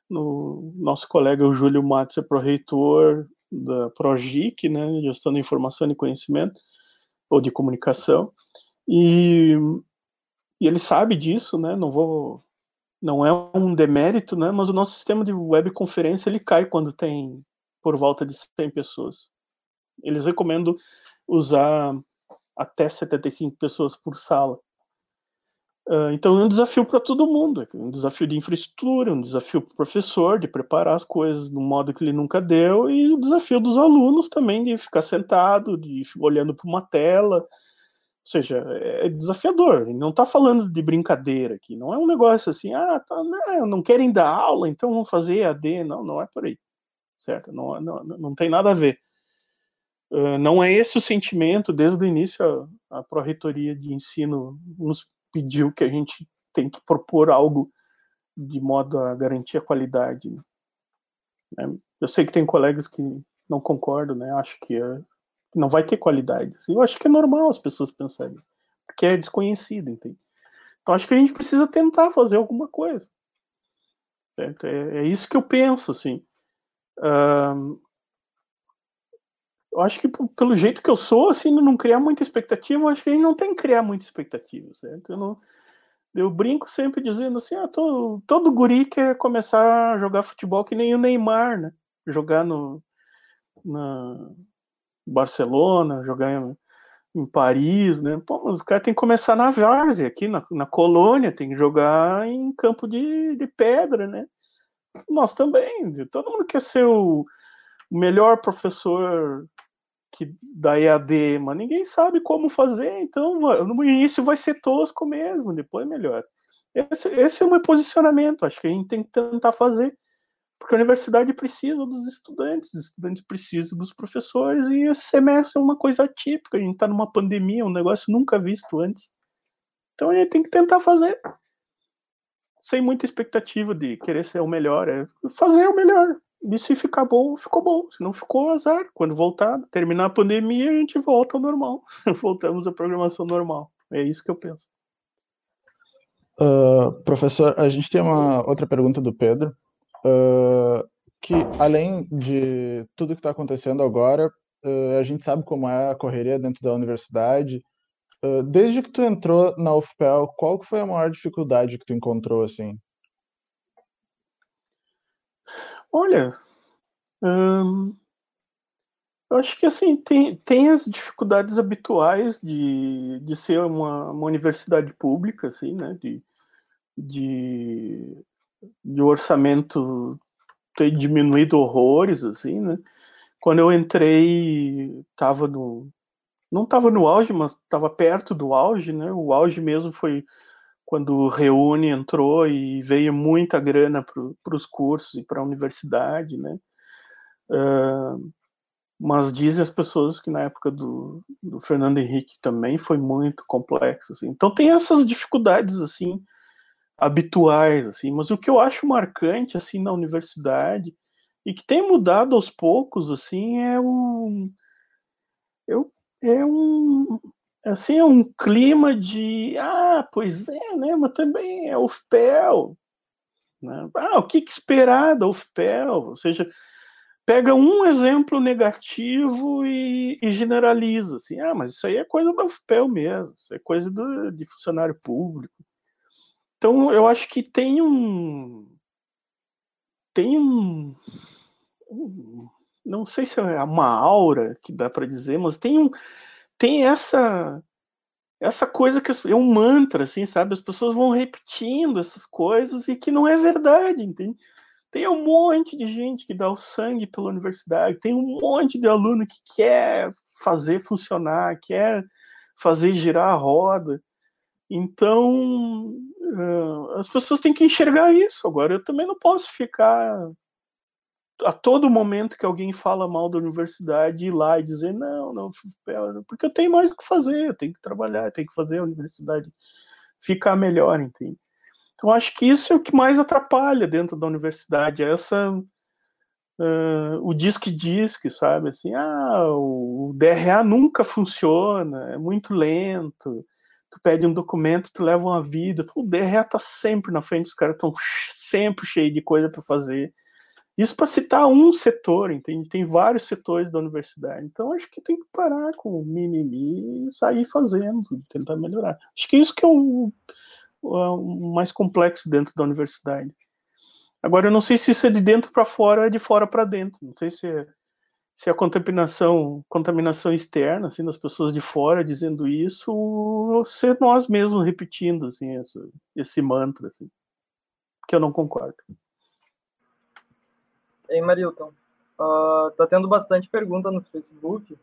no nosso colega o Júlio Matos é pró-reitor da Progic, né, gestão de informação e conhecimento ou de comunicação, e, e, ele sabe disso, né, não vou, não é um demérito, né, mas o nosso sistema de webconferência ele cai quando tem por volta de 100 pessoas. Eles recomendam usar até 75 pessoas por sala. Uh, então é um desafio para todo mundo, é um desafio de infraestrutura, um desafio para o professor de preparar as coisas no modo que ele nunca deu, e o desafio dos alunos também de ficar sentado, de olhando para uma tela. Ou seja, é desafiador. Ele não está falando de brincadeira aqui, não é um negócio assim, ah, tá, não, né, não querem dar aula, então vamos fazer EAD. Não, não é por aí, certo? Não, não, não tem nada a ver. Uh, não é esse o sentimento, desde o início, a, a Pró-Reitoria de Ensino nos pediu que a gente tem que propor algo de modo a garantir a qualidade. Né? Eu sei que tem colegas que não concordam, né? Acho que, é, não vai ter qualidade. Eu acho que é normal as pessoas pensarem, porque é desconhecido, entende? Então acho que a gente precisa tentar fazer alguma coisa. Certo? É, é isso que eu penso, assim. Eu acho que pelo jeito que eu sou, assim, não criar muita expectativa, eu acho que a gente não tem que criar muita expectativa, certo? Eu, não, eu brinco sempre dizendo assim, ah, todo, todo guri quer começar a jogar futebol que nem o Neymar, né? Jogar no na Barcelona, jogar em, em Paris, né? Pô, mas o cara tem que começar na várzea, aqui na, na colônia, tem que jogar em campo de, de pedra, né? Nós também, todo mundo quer ser o melhor professor que da EAD, mas ninguém sabe como fazer, então no início vai ser tosco mesmo, depois melhor. Esse, esse é o meu posicionamento, acho que a gente tem que tentar fazer, porque a universidade precisa dos estudantes, os estudantes precisam dos professores, e esse semestre é uma coisa típica, a gente está numa pandemia, um negócio nunca visto antes. Então a gente tem que tentar fazer, sem muita expectativa de querer ser o melhor, é fazer o melhor, e se ficar bom, ficou bom. Se não ficou, azar. Quando voltar, terminar a pandemia, a gente volta ao normal. Voltamos à programação normal. É isso que eu penso. Uh, professor, a gente tem uma outra pergunta do Pedro. Uh, que além de tudo que está acontecendo agora, uh, a gente sabe como é a correria dentro da universidade. desde que tu entrou na UFPEL, qual que foi a maior dificuldade que tu encontrou assim? Olha, hum, eu acho que assim tem, tem as dificuldades habituais de, de ser uma, uma universidade pública, assim, né? De, de, de orçamento ter diminuído horrores, assim, né? Quando eu entrei, estava no não estava no auge, mas estava perto do auge, né? O auge mesmo foi quando o Reúne entrou e veio muita grana para os cursos e para a universidade, né? Uh, mas dizem as pessoas que na época do, do, Fernando Henrique também foi muito complexo, assim. Então tem essas dificuldades, assim, habituais, assim. Mas o que eu acho marcante, assim, na universidade e que tem mudado aos poucos, assim, é um... Eu, é um assim, é um clima de, ah, pois é, né, mas também é UFPEL, né? Ah, o que, que esperar da UFPEL? Ou seja, pega um exemplo negativo e, e, generaliza, assim, ah, mas isso aí é coisa da UFPEL mesmo, isso é coisa do, de funcionário público. Então, eu acho que tem um, tem um, não sei se é uma aura que dá para dizer, mas tem um, tem essa essa coisa que é um mantra, assim, sabe? As pessoas vão repetindo essas coisas e que não é verdade, entende? Tem um monte de gente que dá o sangue pela universidade, tem um monte de aluno que quer fazer funcionar, quer fazer girar a roda. Então, uh, as pessoas têm que enxergar isso. Agora, eu também não posso ficar a todo momento que alguém fala mal da universidade ir lá e dizer não, não, porque eu tenho mais o que fazer, eu tenho que trabalhar, eu tenho que fazer a universidade ficar melhor, entende? Então acho que isso é o que mais atrapalha dentro da universidade, é essa uh, o disque disque, sabe? Assim, ah, o DRA nunca funciona, é muito lento. Tu pede um documento, tu leva uma vida. O DRA tá sempre na frente, os caras estão sempre cheios de coisa para fazer isso para citar um setor, entende? Tem vários setores da universidade. Então, acho que tem que parar com o mimimi e sair fazendo, tentar melhorar. Acho que isso que é o, o mais complexo dentro da universidade. Agora, eu não sei se isso é de dentro para fora ou é de fora para dentro. Não sei se é, se a contaminação, contaminação externa, assim, das pessoas de fora dizendo isso, ou se é nós mesmos repetindo, assim, esse, esse mantra, assim, que eu não concordo. Ei, Marilton, uh, tá tendo bastante pergunta no Facebook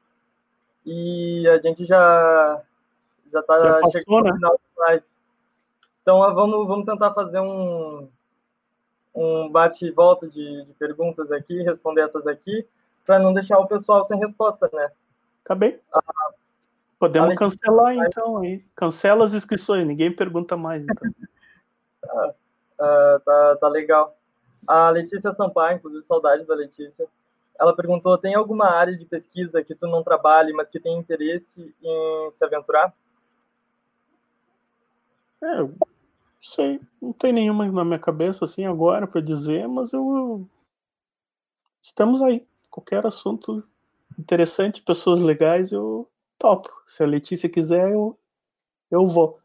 e a gente já já tá já passou, chegando né? no final da live. Então, uh, vamos, vamos tentar fazer um, um bate e volta de, de perguntas aqui, responder essas aqui, para não deixar o pessoal sem resposta, né? Tá bem. Uh, Podemos cancelar, então, aí. Cancela as inscrições, ninguém pergunta mais, então. tá, tá, tá legal. A Letícia Sampaio, inclusive saudade da Letícia, ela perguntou: tem alguma área de pesquisa que tu não trabalhe, mas que tem interesse em se aventurar? É, sei, não tem nenhuma na minha cabeça assim agora para dizer, mas eu estamos aí. Qualquer assunto interessante, pessoas legais, eu topo. Se a Letícia quiser, eu eu vou.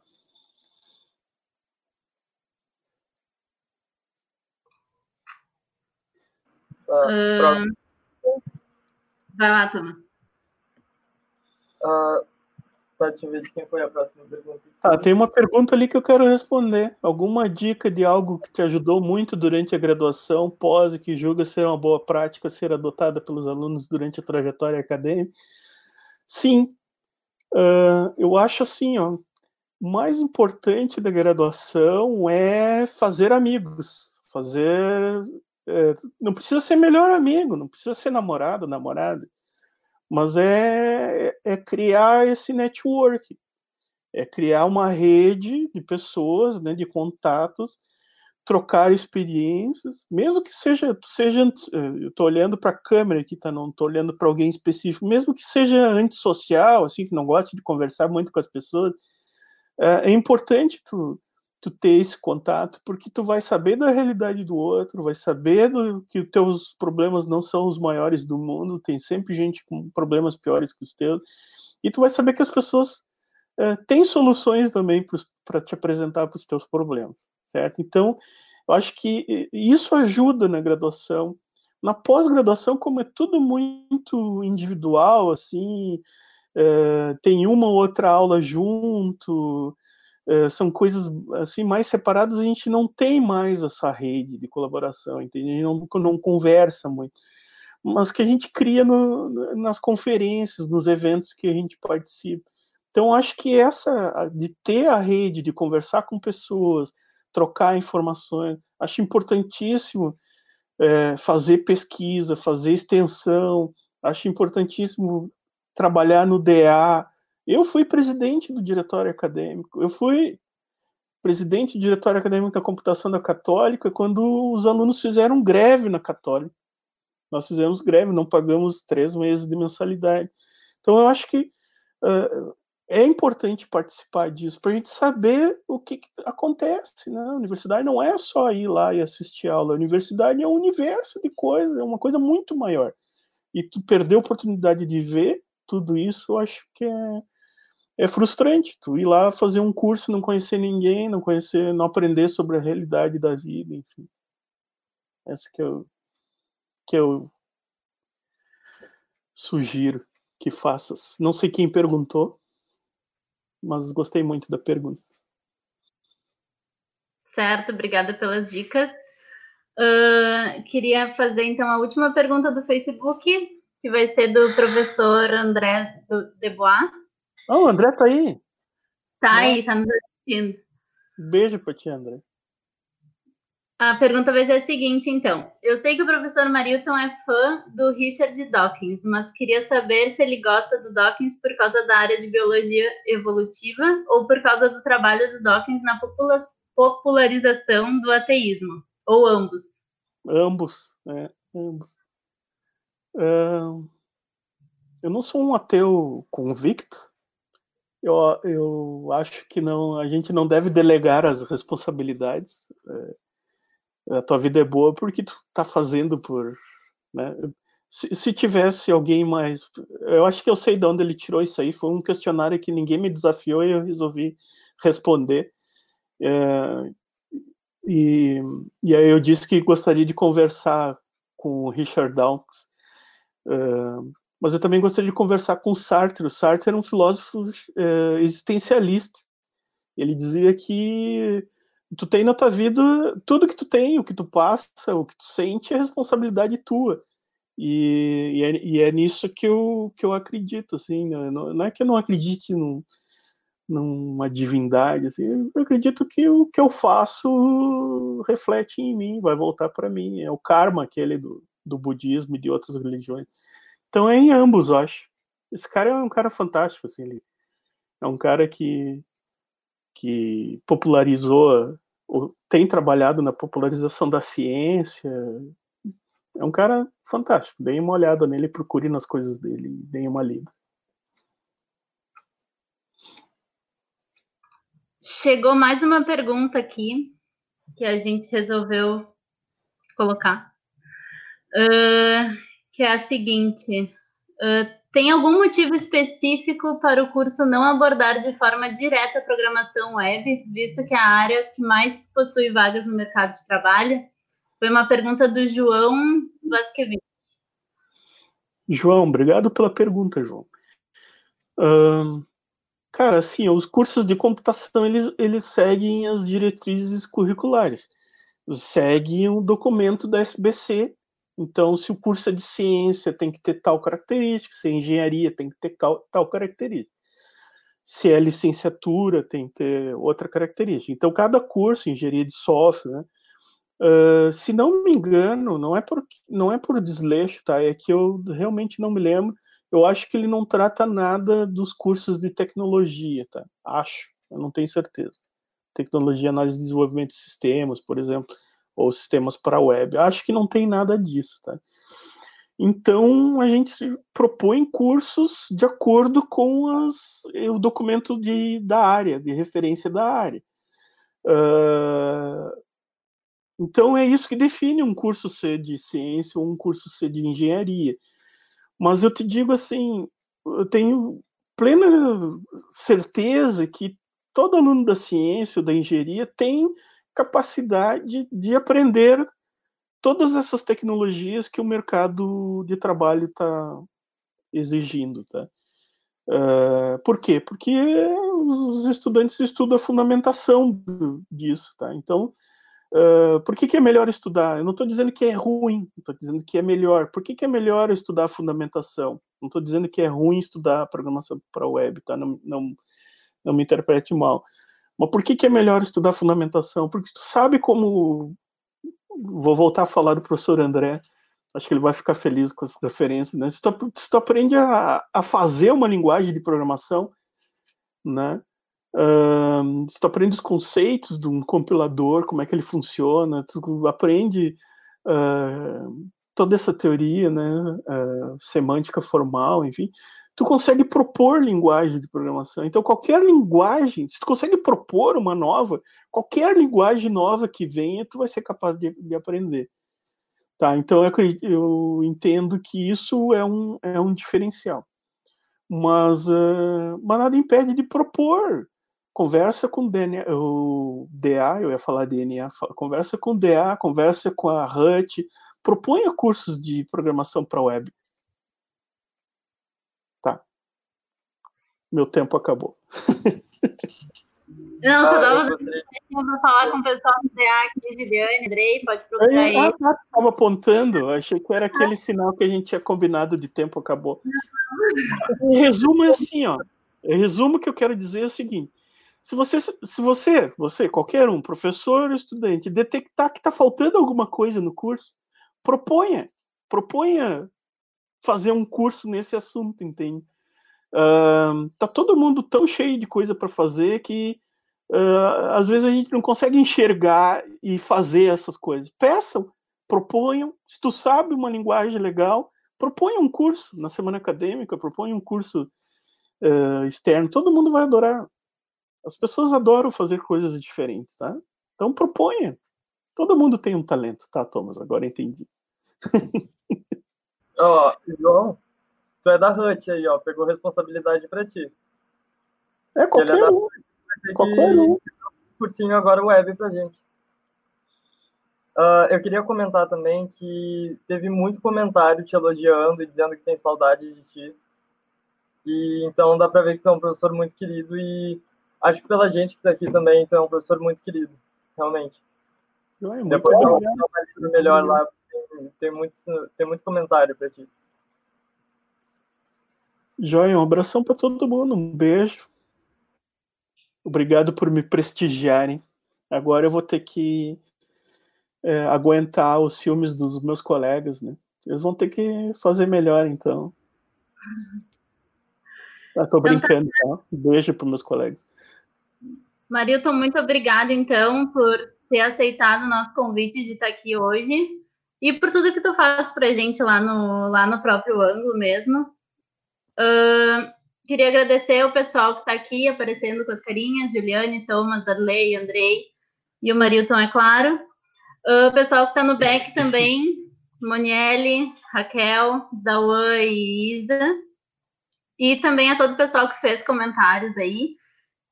Uh, vai lá, Tama. Uh, tá, deixa eu ver de quem foi a próxima pergunta. Ah, tem uma pergunta ali que eu quero responder. Alguma dica de algo que te ajudou muito durante a graduação, pós e que julga ser uma boa prática ser adotada pelos alunos durante a trajetória acadêmica? Sim. Uh, eu acho assim, ó, o mais importante da graduação é fazer amigos, fazer é, não precisa ser melhor amigo, não precisa ser namorado, namorada, mas é, é criar esse network, é criar uma rede de pessoas, né, de contatos, trocar experiências, mesmo que seja, seja eu estou olhando para a câmera aqui, tá? Não estou olhando para alguém específico, mesmo que seja antissocial, assim, que não gosta de conversar muito com as pessoas, é, é importante tu tu ter esse contato, porque tu vai saber da realidade do outro, vai saber do, que os teus problemas não são os maiores do mundo, tem sempre gente com problemas piores que os teus, e tu vai saber que as pessoas uh, têm soluções também para te apresentar para os teus problemas, certo? Então, eu acho que isso ajuda na graduação. Na pós-graduação, como é tudo muito individual, assim, uh, tem uma ou outra aula junto, eh, são coisas assim mais separadas, a gente não tem mais essa rede de colaboração, entende? A gente não, não conversa muito, mas que a gente cria no, nas conferências, nos eventos que a gente participa. Então, acho que essa de ter a rede, de conversar com pessoas, trocar informações, acho importantíssimo é, fazer pesquisa, fazer extensão, acho importantíssimo trabalhar no DA, eu fui presidente do diretório acadêmico, eu fui presidente do diretório acadêmico da computação da Católica quando os alunos fizeram greve na Católica. Nós fizemos greve, não pagamos três meses de mensalidade. Então, eu acho que uh, é importante participar disso para a gente saber o que, que, acontece. Né? A universidade não é só ir lá e assistir aula, a universidade é um universo de coisas, é uma coisa muito maior. E tu perder a oportunidade de ver tudo isso, eu acho que é, é frustrante. Tu ir lá fazer um curso, não conhecer ninguém, não conhecer, não aprender sobre a realidade da vida, enfim. Essa que eu, que eu sugiro que faças. Não sei quem perguntou, mas gostei muito da pergunta. Certo, obrigada pelas dicas. Uh, queria fazer então a última pergunta do Facebook, que vai ser do professor André Debois. Oh, o André tá aí. Tá Nossa. aí, tá nos assistindo. Beijo pra ti, André. A pergunta vai ser a seguinte, então. Eu sei que o professor Marilton é fã do Richard Dawkins, mas queria saber se ele gosta do Dawkins por causa da área de biologia evolutiva ou por causa do trabalho do Dawkins na popularização do ateísmo, ou ambos. Ambos, né? Ambos. Eu não sou um ateu convicto. Eu, eu acho que não, a gente não deve delegar as responsabilidades. É, a tua vida é boa porque tu tá fazendo por, né? Se, se, tivesse alguém mais, eu acho que eu sei de onde ele tirou isso aí. Foi um questionário que ninguém me desafiou e eu resolvi responder. É, e, e aí eu disse que gostaria de conversar com o Richard Dawkins, é, mas eu também gostaria de conversar com Sartre. O Sartre era um filósofo é, existencialista. Ele dizia que tu tem na tua vida tudo que tu tem, o que tu passa, o que tu sente é responsabilidade tua. E, e, é, e é, nisso que eu, que eu acredito, assim, né? não, não, é que eu não acredite num, numa divindade, assim, eu acredito que o que eu faço reflete em mim, vai voltar para mim, é o karma aquele do, do budismo e de outras religiões. Então é em ambos, eu acho. Esse cara é um cara fantástico, assim, ele é um cara que que popularizou tem trabalhado na popularização da ciência. É um cara fantástico. Deem uma olhada nele, procure nas coisas dele, deem uma lida. Chegou mais uma pergunta aqui que a gente resolveu colocar, uh, que é a seguinte: uh, tem algum motivo específico para o curso não abordar de forma direta a programação web, visto que é a área que mais possui vagas no mercado de trabalho? Foi uma pergunta do João Vasquevich. João, obrigado pela pergunta, João. Cara, assim, os cursos de computação, eles, eles seguem as diretrizes curriculares. Seguem o documento da SBC, então, se o curso é de ciência, tem que ter tal característica, se é engenharia, tem que ter tal, característica. Se é licenciatura, tem que ter outra característica. Então, cada curso, engenharia de software, né, uh, se não me engano, não é, por, não é por desleixo, tá? É que eu realmente não me lembro. Eu acho que ele não trata nada dos cursos de tecnologia, tá? Acho, eu não tenho certeza. Tecnologia, análise de desenvolvimento de sistemas, por exemplo ou sistemas para web. Acho que não tem nada disso, tá? Então a gente propõe cursos de acordo com as, o documento de, da área, de referência da área. Uh, então é isso que define um curso ser de ciência ou um curso ser de engenharia. Mas eu te digo assim, eu tenho plena certeza que todo aluno da ciência ou da engenharia tem capacidade de aprender todas essas tecnologias que o mercado de trabalho está exigindo, tá? Uh, por quê? Porque os estudantes estudam a fundamentação disso, tá? Então, uh, por que, que é melhor estudar? Eu não estou dizendo que é ruim, estou dizendo que é melhor. Por que, que é melhor estudar a fundamentação? Não estou dizendo que é ruim estudar programação para web, tá? Não, não, não me interprete mal. Mas por que, que é melhor estudar fundamentação? Porque tu sabe como. Vou voltar a falar do professor André, acho que ele vai ficar feliz com as referências, né? Se tu, se tu aprende a, a fazer uma linguagem de programação, né? Uh, tu aprende os conceitos de um compilador, como é que ele funciona, tu aprende uh, toda essa teoria, né, uh, semântica formal, enfim, tu consegue propor linguagem de programação. Então, qualquer linguagem, se tu consegue propor uma nova, qualquer linguagem nova que venha, tu vai ser capaz de, de aprender. Tá? Então, eu, eu, entendo que isso é um, é um diferencial. Mas, uh, mas nada impede de propor. Conversa com o, DNA, o DA, eu ia falar DNA, conversa com o DA, conversa com a HUT, proponha cursos de programação para web. Tá. Meu tempo acabou. Não, só tava ah, falar com o pessoal do DA aqui, Juliane, Andrei, pode procurar aí. Ah, tá, tava apontando, achei que era aquele sinal que a gente tinha combinado de tempo acabou. Em resumo é assim, ó. Em resumo que eu quero dizer é o seguinte: se você, se você, você, qualquer um, professor ou estudante, detectar que está faltando alguma coisa no curso, proponha, proponha fazer um curso nesse assunto, entende? Uh, tá todo mundo tão cheio de coisa para fazer que uh, às vezes a gente não consegue enxergar e fazer essas coisas. Peçam, proponham. Se tu sabe uma linguagem legal, proponha um curso na semana acadêmica, proponha um curso uh, externo. Todo mundo vai adorar. As pessoas adoram fazer coisas diferentes, tá? Então proponha. Todo mundo tem um talento, tá, Thomas? Agora entendi. Oh, João, tu é da HUT aí, ó, pegou responsabilidade para ti. É qualquer é um. Qualquer um. Cursinho agora web pra gente. Uh, eu queria comentar também que teve muito comentário te elogiando e dizendo que tem saudade de ti. E então dá para ver que tu é um professor muito querido e acho que pela gente que está aqui também, tu é um professor muito querido, realmente. É, Depois eu vou melhor lá, tem, tem, muito, tem muito comentário para ti. Joia, um abração para todo mundo, um beijo. Obrigado por me prestigiarem. Agora eu vou ter que é, aguentar os filmes dos meus colegas, né? Eles vão ter que fazer melhor, então. Ah, tô então tá. brincando, tá? Um beijo para meus colegas. Marilton, muito obrigada, então, por ter aceitado o nosso convite de estar aqui hoje e por tudo que tu faz para a gente lá no, lá no próprio ângulo mesmo. Uh, Queria agradecer o pessoal que está aqui aparecendo com as carinhas, Juliane, Thomas, Darley, Andrei e o Marilton, é claro. O pessoal que está no back também, Monielle, Raquel, Dawan e Isa. E também a todo o pessoal que fez comentários aí.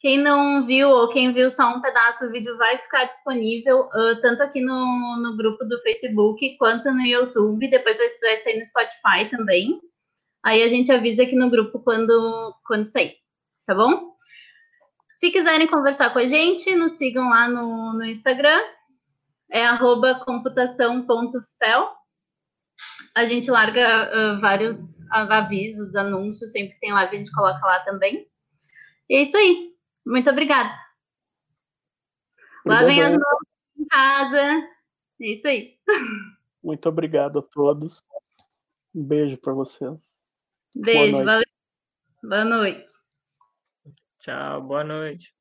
Quem não viu ou quem viu só um pedaço do vídeo vai ficar disponível uh, tanto aqui no, no grupo do Facebook quanto no YouTube. Depois vai, vai sair no Spotify também. Aí a gente avisa aqui no grupo quando, quando sair, tá bom? Se quiserem conversar com a gente, nos sigam lá no, no Instagram, é computação.fel. A gente larga uh, vários avisos, anúncios, sempre que tem live a gente coloca lá também. E é isso aí. Muito obrigada. Lavem as mãos em casa. É isso aí. Muito obrigado a todos. Um beijo para vocês. Beijo, boa noite. Boa noite. Tchau, boa noite.